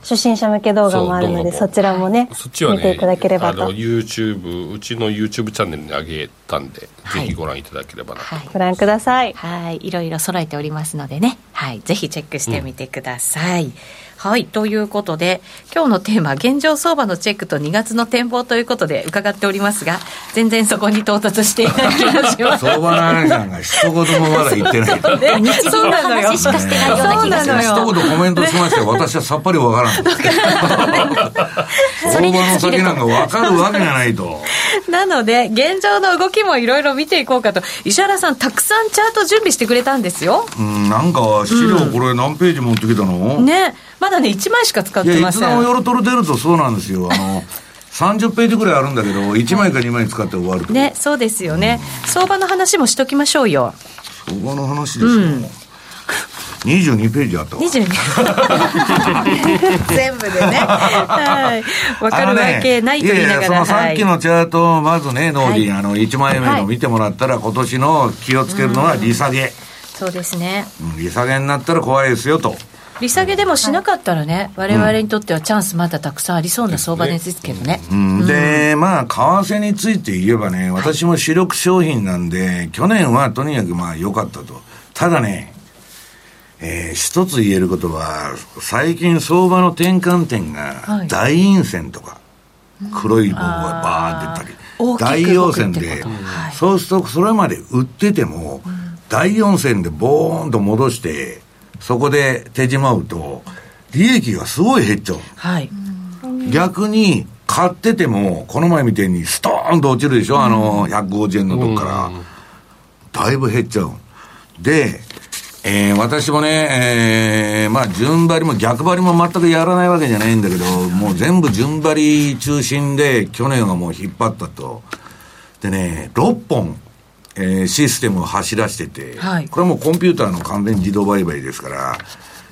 初心者向け動画もあるのでそちらもねそっちは、ね、見ていただければと。あの YouTube うちの YouTube チャンネルに上げたんで、はい、ぜひご覧いただければなと、はい、ご覧ください。はいいろいろ揃えておりますのでね。はいぜひチェックしてみてください、うんはい。ということで、今日のテーマ、現状相場のチェックと2月の展望ということで伺っておりますが、全然そこに到達していない気がします。相場の話なんか一言もまだ言ってない。そうね、日銀の話しかしてないような気がします。一言コメントしました私はさっぱりわからん。相場の先なんかわかるわけがないと。なので、現状の動きもいろいろ見ていこうかと。石原さん、たくさんチャート準備してくれたんですよ。うん、なんか資料これ何ページ持ってきたの、ね。まだね、1枚しか使ってません。いや、いつでも夜トル出るとそうなんですよ。あの、30ページぐらいあるんだけど、1枚か2枚使って終わるね、そうですよね。相場の話もしときましょうよ。相場の話ですよ。うん。22ページあったわ。22 全部でね。はい。分かるわけないと言いながら、ね、いやいやそのさっきのチャートをまずね、ノーディー、あの1枚目の見てもらったら、今年の気をつけるのは利下げ、そうですね、利下げになったら怖いですよと利下げでもしなかったらね、われわれにとってはチャンスまだたくさんありそうな相場ですけどね。うん、で、まあ、為替について言えばね、私も主力商品なんで、去年はとにかくまあ良かったと。ただね、えー、一つ言えることは、最近相場の転換点が、大陰線とか、黒い棒がバーン出たり、大陽線で、そうするとそれまで売ってても、大陽線でボーンと戻して、そこで手締まうと、利益がすごい減っちゃう。はい。逆に、買ってても、この前みたいにストーンと落ちるでしょ、あの、150円のとこから。だいぶ減っちゃう。で、えー、私もね、えー、まあ、順張りも逆張りも全くやらないわけじゃないんだけど、もう全部順張り中心で、去年はもう引っ張ったと。でね、6本えー、システムを走らせてて、はい、これはもうコンピューターの完全自動売買ですから、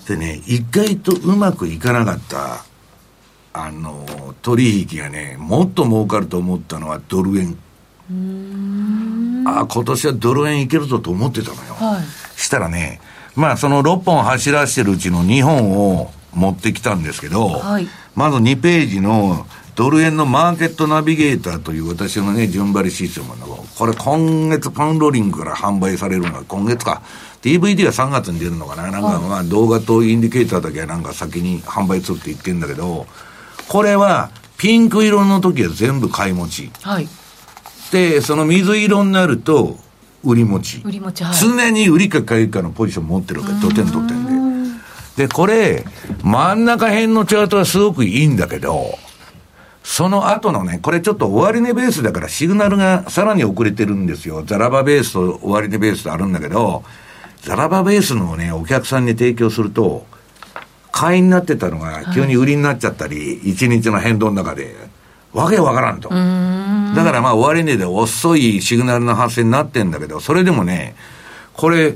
でね、意外とうまくいかなかった、あの、取引がね、もっと儲かると思ったのはドル円。ああ、今年はドル円いけるぞと思ってたのよ。はい、したらね、まあその6本走らせてるうちの2本を持ってきたんですけど、はい、まず2ページのドル円のマーケットナビゲーターという私のね、順張りシステムの、これ今月パウンドリングから販売されるのが今月か。DVD は3月に出るのかななんかまあ動画とインディケーターだけはなんか先に販売するって言ってんだけど、これはピンク色の時は全部買い持ち。はい。で、その水色になると売り持ち。売り持ち、はい、常に売りか買いかのポジション持ってるわけ。土点土点で。で、これ、真ん中辺のチャートはすごくいいんだけど、その後のね、これちょっと終値ベースだからシグナルがさらに遅れてるんですよ。ザラバベースと終値ベースとあるんだけど、ザラバベースのね、お客さんに提供すると、買いになってたのが急に売りになっちゃったり、一、はい、日の変動の中で、わけわからんと。んだからまあ終値で遅いシグナルの発生になってんだけど、それでもね、これ、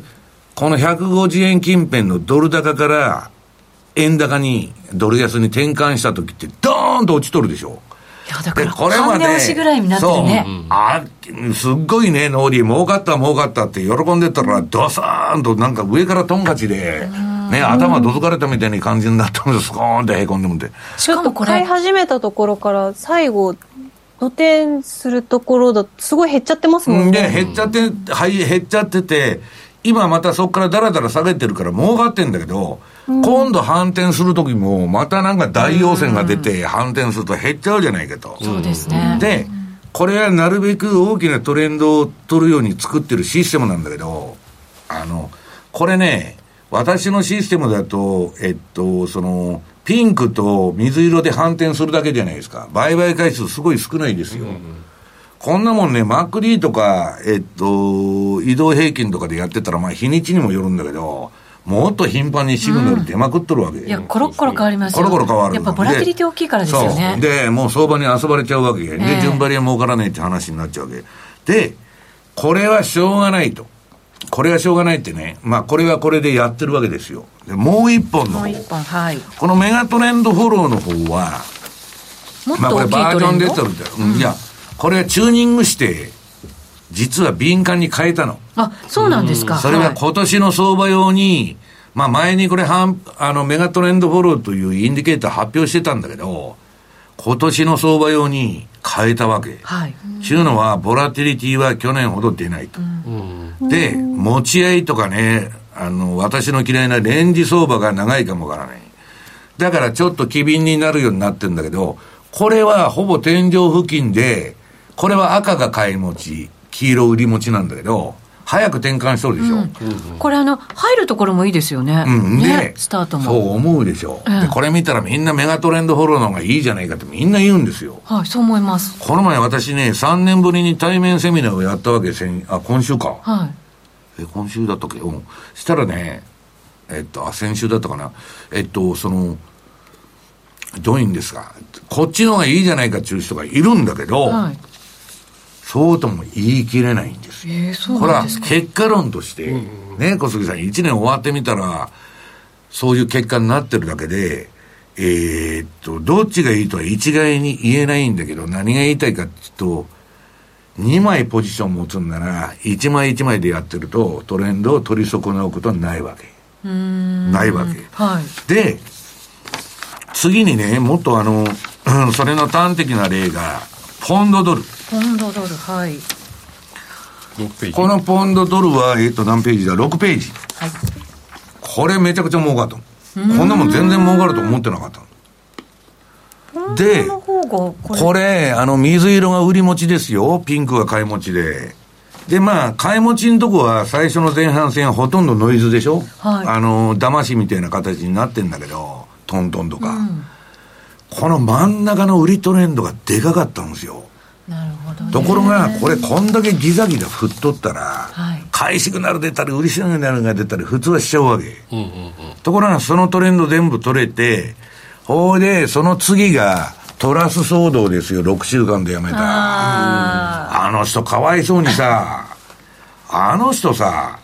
この150円近辺のドル高から円高に、ドル安に転換した時って、ドーンと落ちとるでしょ。いや、だから、これまで、押しぐらいになってるね。あ、すっごいね、ノーリー、儲かった、儲かったって喜んでたら、ドサーンとなんか上からトンカチで、ね、頭どつかれたみたいな感じになったんです、スコーンってへこんでもって。しかもこれ。買い始めたところから、最後、ドテンするところだすごい減っちゃってますもんね。で、減っちゃって、はい、減っちゃってて、今またそこからだらだら下げてるから儲かってんだけど、今度反転するときも、またなんか大陽線が出て反転すると減っちゃうじゃないかと。そうですね。で、これはなるべく大きなトレンドを取るように作ってるシステムなんだけど、あの、これね、私のシステムだと、えっと、その、ピンクと水色で反転するだけじゃないですか。売買回数すごい少ないですよ。うんこんなもんね、マック D とか、えっと、移動平均とかでやってたら、まあ日にちにもよるんだけど、もっと頻繁にシグナル出まくっとるわけ、うん、いや、コロッコロ変わりますよコロコロ変わる。やっぱボラティリティ大きいからですよね。で、もう相場に遊ばれちゃうわけ。で、順張りは儲からないって話になっちゃうわけ。で、これはしょうがないと。これはしょうがないってね。まあ、これはこれでやってるわけですよ。で、もう一本のもう一本、はい。このメガトレンドフォローの方は、まあ、これバージョン出てるんだよ。うん、いや、これチューニングして、実は敏感に変えたの。あ、そうなんですか。それは今年の相場用に、まあ前にこれ、あの、メガトレンドフォローというインディケーター発表してたんだけど、今年の相場用に変えたわけ。はい。ちゅうのは、ボラティリティは去年ほど出ないと。うん、で、持ち合いとかね、あの、私の嫌いなレンジ相場が長いかもわからない。だからちょっと機敏になるようになってるんだけど、これはほぼ天井付近で、これは赤が買い持ち、黄色売り持ちなんだけど、早く転換しとるでしょ。うん、これあの、入るところもいいですよね。うん、で、ね、スタートも。そう思うでしょ、うん、で、これ見たらみんなメガトレンドフォローの方がいいじゃないかってみんな言うんですよ。はい、そう思います。この前私ね、3年ぶりに対面セミナーをやったわけせん、あ、今週か。はい。え、今週だったっけ？うん。したらね、えっと、あ、先週だったかな。えっと、その、どういうんですか。こっちの方がいいじゃないかっていう人がいるんだけど、はいそうとも言い切れないんですよ。えー、そうこれは結果論として、ね、小杉さん、1年終わってみたら、そういう結果になってるだけで、えー、っと、どっちがいいとは一概に言えないんだけど、何が言いたいかっていうと、2枚ポジション持つんなら、1枚1枚でやってると、トレンドを取り損なうことはないわけ。ないわけ。はい、で、次にね、もっとあの、それの端的な例が、ポンドドル。ポンドドル、はい。このポンドドルは、えっと、何ページだ ?6 ページ。はい。これめちゃくちゃ儲かった。こんなもん全然儲かると思ってなかったで、これ、あの、水色が売り持ちですよ。ピンクが買い持ちで。で、まあ、買い持ちのとこは最初の前半戦ほとんどノイズでしょ？はい。あの、騙しみたいな形になってんだけど、トントンとか。うん、この真ん中の売りトレンドがでかかったんですよ。ところが、これこんだけギザギザ振っとったら、はい、買いシグナル出たり、売りシグナルが出たり、普通はしちゃうわけ。うんうんうん、ところが、そのトレンド全部取れて、ほうで、その次が、トラス騒動ですよ、6週間でやめた。あの人かわいそうにさ、あの人さ、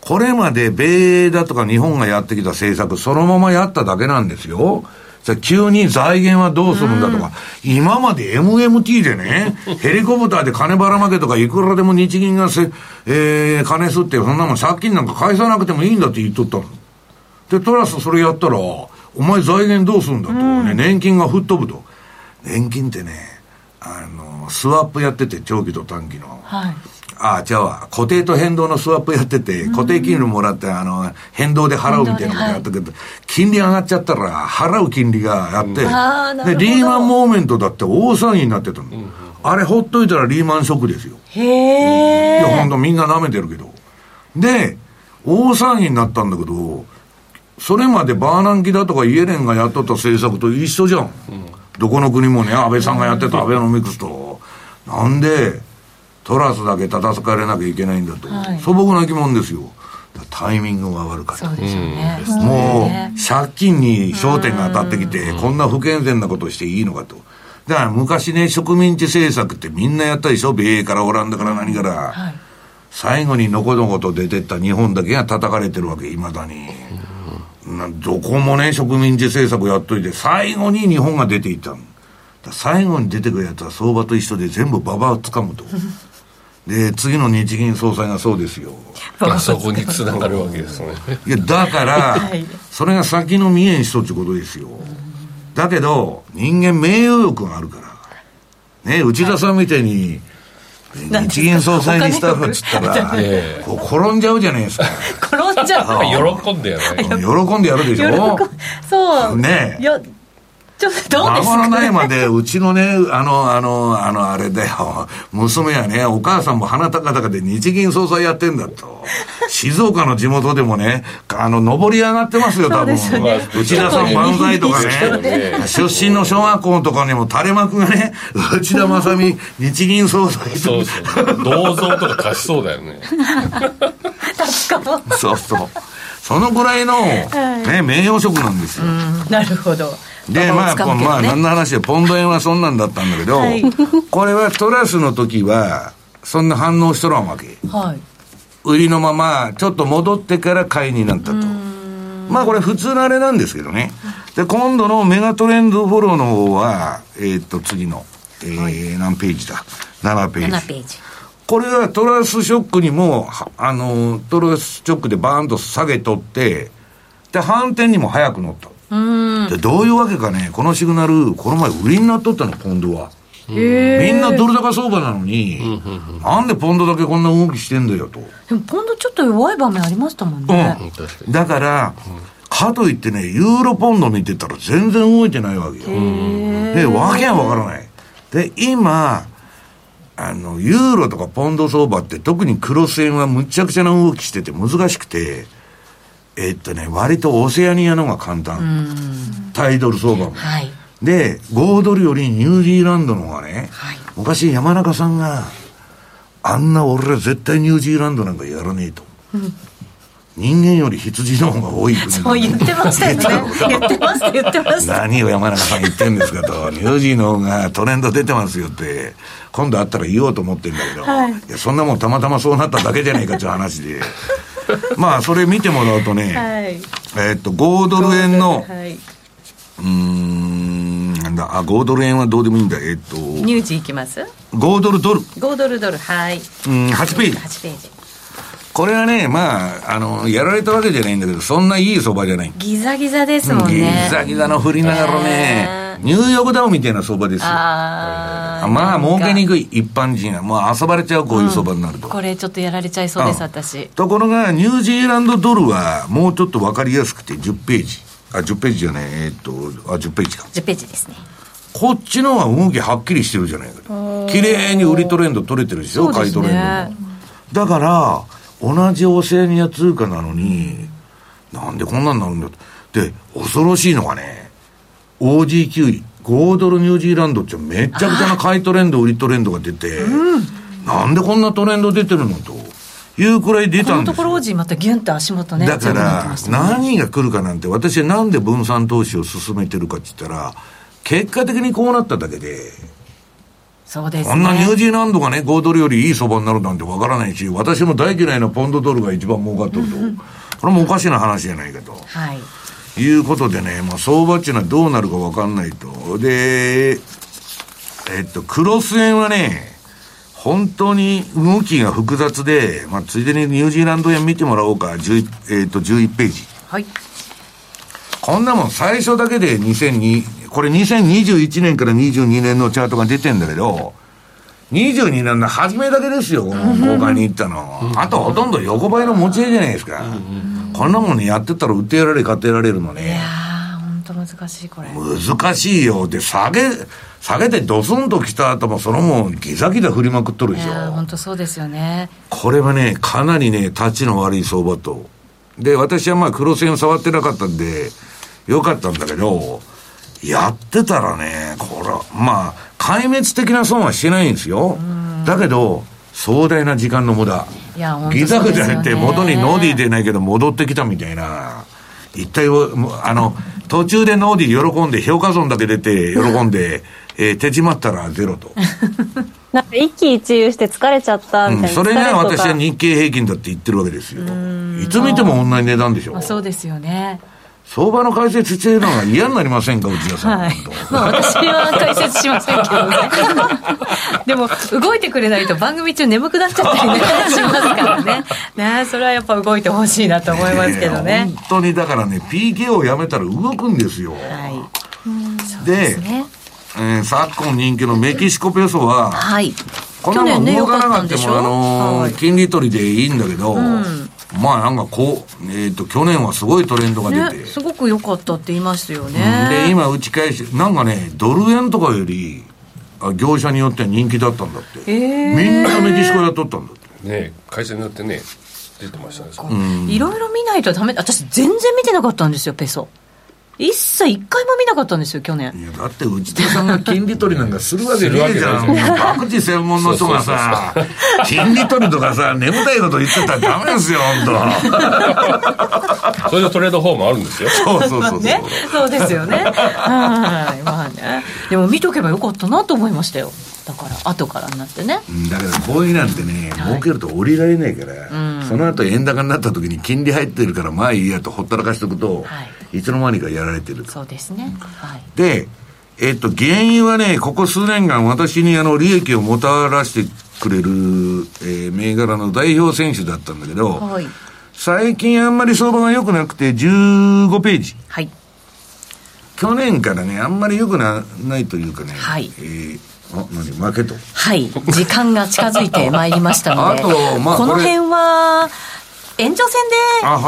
これまで米だとか日本がやってきた政策、そのままやっただけなんですよ。急に財源はどうするんだとか、うん、今まで MMT でね、ヘリコプターで金ばらまけとか、いくらでも日銀がせ、えー、金すって、そんなもん借金なんか返さなくてもいいんだって言っとったの。で、トラスそれやったら、お前財源どうするんだと、ね、年金が吹っ飛ぶと。年金ってね、あの、スワップやってて、長期と短期の。はい。ああ、じゃあ、固定と変動のスワップやってて、固定金利もらって、あの、変動で払うみたいなことやったけど、金利上がっちゃったら、払う金利があって、で、リーマンモーメントだって大騒ぎになってたの。あれほっといたらリーマンショックですよ。へえ。いや、ほんとみんな舐めてるけど。で、大騒ぎになったんだけど、それまでバーナンキだとかイエレンがやっとった政策と一緒じゃん、どこの国もね、安倍さんがやってたアベノミクスと。なんで、トラスだけ叩かれなきゃいけないんだと、はい、素朴な疑問ですよ。タイミングが悪かった。そうでしょうね。もう、借金に焦点が当たってきて、こんな不健全なことしていいのかと。だから昔ね、植民地政策ってみんなやったでしょ？米英からオランダから何から。はい、最後にのこのこと出てった日本だけが叩かれてるわけ、いまだに。どこもね、植民地政策やっといて、最後に日本が出ていったの。最後に出てくるやつは相場と一緒で全部ババをつかむと。で、次の日銀総裁がそうですよ。そこにつながるわけですね。いや、だから、それが先の見えん人ってことですよ。だけど、人間名誉欲があるから。ね、内田さんみたいに、日銀総裁にスタッフっつったら、こう転んじゃうじゃないですか。転んじゃう。喜んでやる。喜んでやるでしょ？そう。ねちょっとどうですか、ね、ないまで、うちのね、あの、あの、あの、あれだよ、娘はね、お母さんも鼻高々で日銀総裁やってんだと。静岡の地元でもね、あの、上り上がってますよ、多分。ね、内田さん万歳とかね、出身の小学校とかにも垂れ幕がね、内田正美、日銀総裁と。そうそう。銅像とか貸しそうだよね。確かに。そうそう。そのぐらいの、ね、名誉職なんですよ。なるほど。で、まあ、まあ、何の話で、ポンド円はそんなんだったんだけど、はい、これはトラスの時は、そんな反応しとらんわけ。はい。売りのまま、ちょっと戻ってから買いになったと。まあ、これ普通のあれなんですけどね。で、今度のメガトレンドフォローの方は、えー、っと、次の、えー、はい、何ページだ ?7 ページ。7ページ。これはトラスショックにも、あの、トラスショックでバーンと下げとって、で、反転にも早く乗った。でどういうわけかね、このシグナル、この前売りになっとったの、ポンドは。みんなドル高相場なのに、なんでポンドだけこんな動きしてんだよと。でもポンドちょっと弱い場面ありましたもんね。うん、だから、かといってね、ユーロポンド見てたら全然動いてないわけよ。で、わけはわからない。で、今、あの、ユーロとかポンド相場って特にクロス円はむちゃくちゃな動きしてて難しくて、えっとね、割とオセアニアの方が簡単。タイドル相場も。はい、で、5ドルよりニュージーランドの方がね、はい、昔山中さんが、あんな俺ら絶対ニュージーランドなんかやらねえと。うん人間より羊の方が多い国 そう言ってましたよね。言ってました、言ってました。何を山中さん言ってんですかと。ニュージーの方がトレンド出てますよって、今度会ったら言おうと思ってるんだけど、はい、いやそんなもんたまたまそうなっただけじゃないかっていう話で。まあ、それ見てもらうとね、はい、えっと、5ドル円の、はい、うん、なんだ、あ、5ドル円はどうでもいいんだ、えっと。ニュージーいきます ?5 ドルドル。5ドルドル、はい。うん、8ページ。8ページ。これはね、まあ、あの、やられたわけじゃないんだけど、そんないい相場じゃない。ギザギザですもんね。ギザギザの振りながらね、ニューヨークダウンみたいな相場ですよ。あまあ、儲けにくい一般人は、もう遊ばれちゃう、こういう相場になると、うん、これちょっとやられちゃいそうです、私。ところが、ニュージーランドドルは、もうちょっと分かりやすくて、10ページ。あ、10ページじゃない、えー、っと、あ、10ページか。10ページですね。こっちの方が動きはっきりしてるじゃないかと。綺麗に売りトレンド取れてるでしょ、買いトレンドも。だから、同じオセアニア通貨なのに、なんでこんなんなるんだ？と。で、恐ろしいのがね、OG9 位、5ドルニュージーランドってめちゃくちゃな買いトレンド、売りトレンドが出て、うん、なんでこんなトレンド出てるのと。いうくらい出たんですよ。このところ、またギュンと足元ね。だから、何が来るかなんて、私はなんで分散投資を進めてるかって言ったら、結果的にこうなっただけで、そうです、ね、こんなニュージーランドがね、5ドルよりいい相場になるなんてわからないし、私も大嫌いなポンドドルが一番儲かっとると。これもおかしな話じゃないけど。はい。いうことでね、まあ、相場っていうのはどうなるかわかんないと。で、えっと、クロス円はね、本当に動きが複雑で、まあ、ついでにニュージーランド円見てもらおうか、11, えっと11ページ。はい。こんなもん最初だけで2002、これ2021年から22年のチャートが出てんだけど、22年の初めだけですよ、この公開に行ったの。あとほとんど横ばいの持ち合いじゃないですか。こんなもんね、やってたら売ってやられ、買ってやられるのね。いやー、本当難しい、これ。難しいよ。で、下げ、下げてドスンと来た後も、そのもん、ギザギザ振りまくっとるでしょ。いや本当そうですよね。これはね、かなりね、立ちの悪い相場と。で、私はまあ、黒線を触ってなかったんで、よかったんだけど、やってたらね、これは、まあ、壊滅的な損はしてないんですよ。だけど、壮大な時間の無駄。いや、ギザギザやって元にノーディー出ないけど戻ってきたみたいな。一体、あの、途中でノーディー喜んで、評価損だけ出て喜んで、えー、手締まったらゼロと。なんか一喜一憂して疲れちゃったみたいな、うん、それが私は日経平均だって言ってるわけですよ。いつ見ても同じ値段でしょ。まあ、そうですよね。相場の解説してるのが嫌になりませんか、内田さん。はい、まあ、私は解説しませんけどね。でも、動いてくれないと番組中眠くなっちゃったりね、しますからね。ねそれはやっぱ動いてほしいなと思いますけどね。本当にだからね、PK をやめたら動くんですよ。はい。で、でね、えー、昨今人気のメキシコペソは、はい。このまま動かなかっても、あのー、金利取りでいいんだけど、うんまあなんかこう、えっ、ー、と、去年はすごいトレンドが出て。ね、すごく良かったって言いましたよね。で、今打ち返し、なんかね、ドル円とかより、業者によっては人気だったんだって。えー、みんなメキシコやっとったんだって。ね会社によってね、出てましたね。いろいろ見ないとダメ。私全然見てなかったんですよ、ペソ。一切一回も見なかったんですよ、去年。いや、だって内田さんが金利取りなんかするわけねえじゃん。博打専門の人がさ、金利取りとかさ、眠たいこと言ってたらダメですよ、本当。それでトレードフォームあるんですよ。そうそうそうね。そうですよね。はい。まあね。でも見とけばよかったなと思いましたよ。だから後からになってね、だからこういうなんてね、はい、儲けると降りられないから、うん、その後円高になった時に金利入ってるからまあいいやとほったらかしておくと、はい、いつの間にかやられてるそうですね、はい、でえっと原油はねここ数年間私にあの利益をもたらしてくれる、えー、銘柄の代表選手だったんだけど、はい、最近あんまり相場が良くなくて15ページ。はい。去年からねあんまり良くなないというかね、はい。えーあ何負けと。はい。時間が近づいてまいりましたので あと、まあ、この辺は延長戦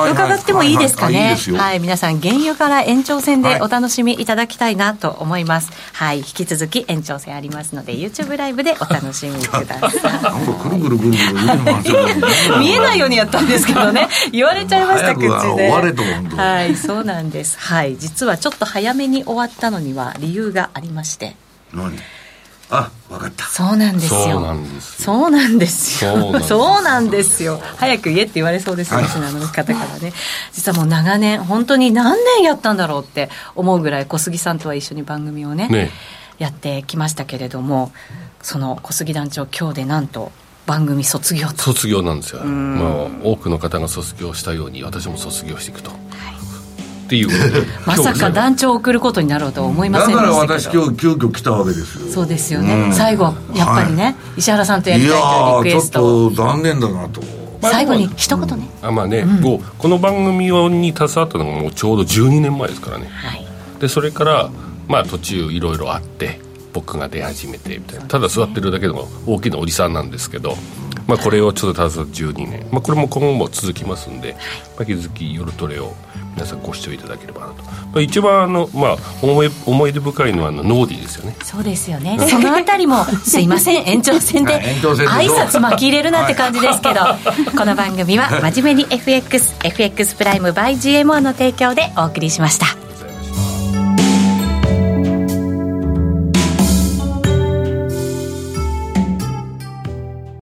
で伺ってもいいですかね？はい、皆さん、原油から延長戦でお楽しみいただきたいなと思います。はい、引き続き延長戦ありますので、YouTube ライブでお楽しみください。なんかくるくるくるくる 見えないようにやったんですけどね、言われちゃいました口で。はい、そうなんです。はい、実はちょっと早めに終わったのには理由がありまして。何？あ分かった。そうなんですよ。そうなんですよ。そうなんですよ。そうなんですよ。早く言えって言われそうですね、リスナーの方からね。実はもう長年本当に何年やったんだろうって思うぐらい小杉さんとは一緒に番組をね、ね、やってきましたけれどもその小杉団長今日でなんと番組卒業と。卒業なんですよ、まあ、多くの方が卒業したように私も卒業していくと、はいっていう。まさか団長を送ることになろうとは思いませんでしただから私今日急遽来たわけですよ。そうですよね、うん、最後やっぱりね、はい、石原さんとやりたいというリクエストちょっと残念だなと。最後に一言ね、あまあね、うん、この番組に携わったのがもうちょうど12年前ですからね、はい、でそれからまあ途中いろいろあって僕が出始めてみたいな、ただ座ってるだけでも大きなおじさんなんですけど、まあ、これをちょっと携わって12年、まあ、これも今後も続きますんで、まあ、引き続き夜トレを皆さんご視聴いただければなと、まあ、一番あの、まあ、思い思い出深いのはあのノーディーですよね。そうですよね。そのあたりもすいません。延長戦で挨拶巻き入れるなって感じですけど、はい、この番組は真面目に FXFX プライム by GMO の提供でお送りしました